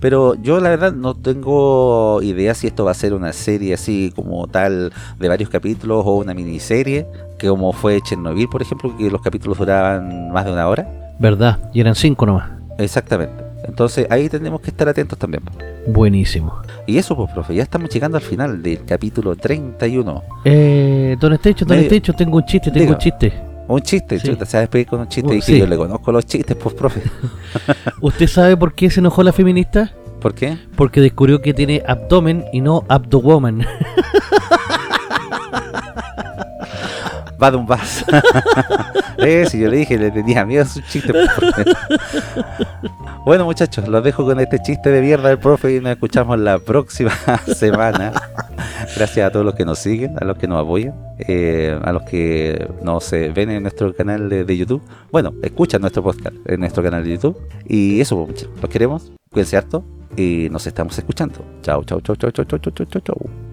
Pero yo la verdad no tengo idea si esto va a ser una serie así como tal de varios capítulos o una miniserie, que como fue Chernobyl, por ejemplo, que los capítulos duraban más de una hora. ¿Verdad? Y eran cinco nomás. Exactamente. Entonces ahí tenemos que estar atentos también. Buenísimo. Y eso, pues, profe, ya estamos llegando al final del capítulo 31. Eh, don Estecho, don Estecho, tengo un chiste, tengo un chiste. Un chiste, sí. chuta, se va a despedir con un chiste y que yo le conozco los chistes, pues, profe. ¿Usted sabe por qué se enojó la feminista? ¿Por qué? Porque descubrió que tiene abdomen y no abdowoman. va de un vas. eh, si yo le dije, le tenía miedo a su chiste. Bueno, muchachos, los dejo con este chiste de mierda del profe y nos escuchamos la próxima semana. Gracias a todos los que nos siguen, a los que nos apoyan, eh, a los que nos ven en nuestro canal de, YouTube. Bueno, escuchan nuestro podcast en nuestro canal de YouTube. Y eso, pues, muchachos, los queremos. Cuídense harto y nos estamos escuchando. Chao, chao, chao, chao, chao, chao, chao, chao, chao.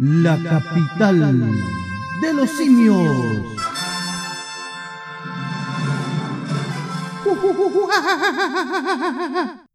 la capital de los simios. 啊，啊，啊。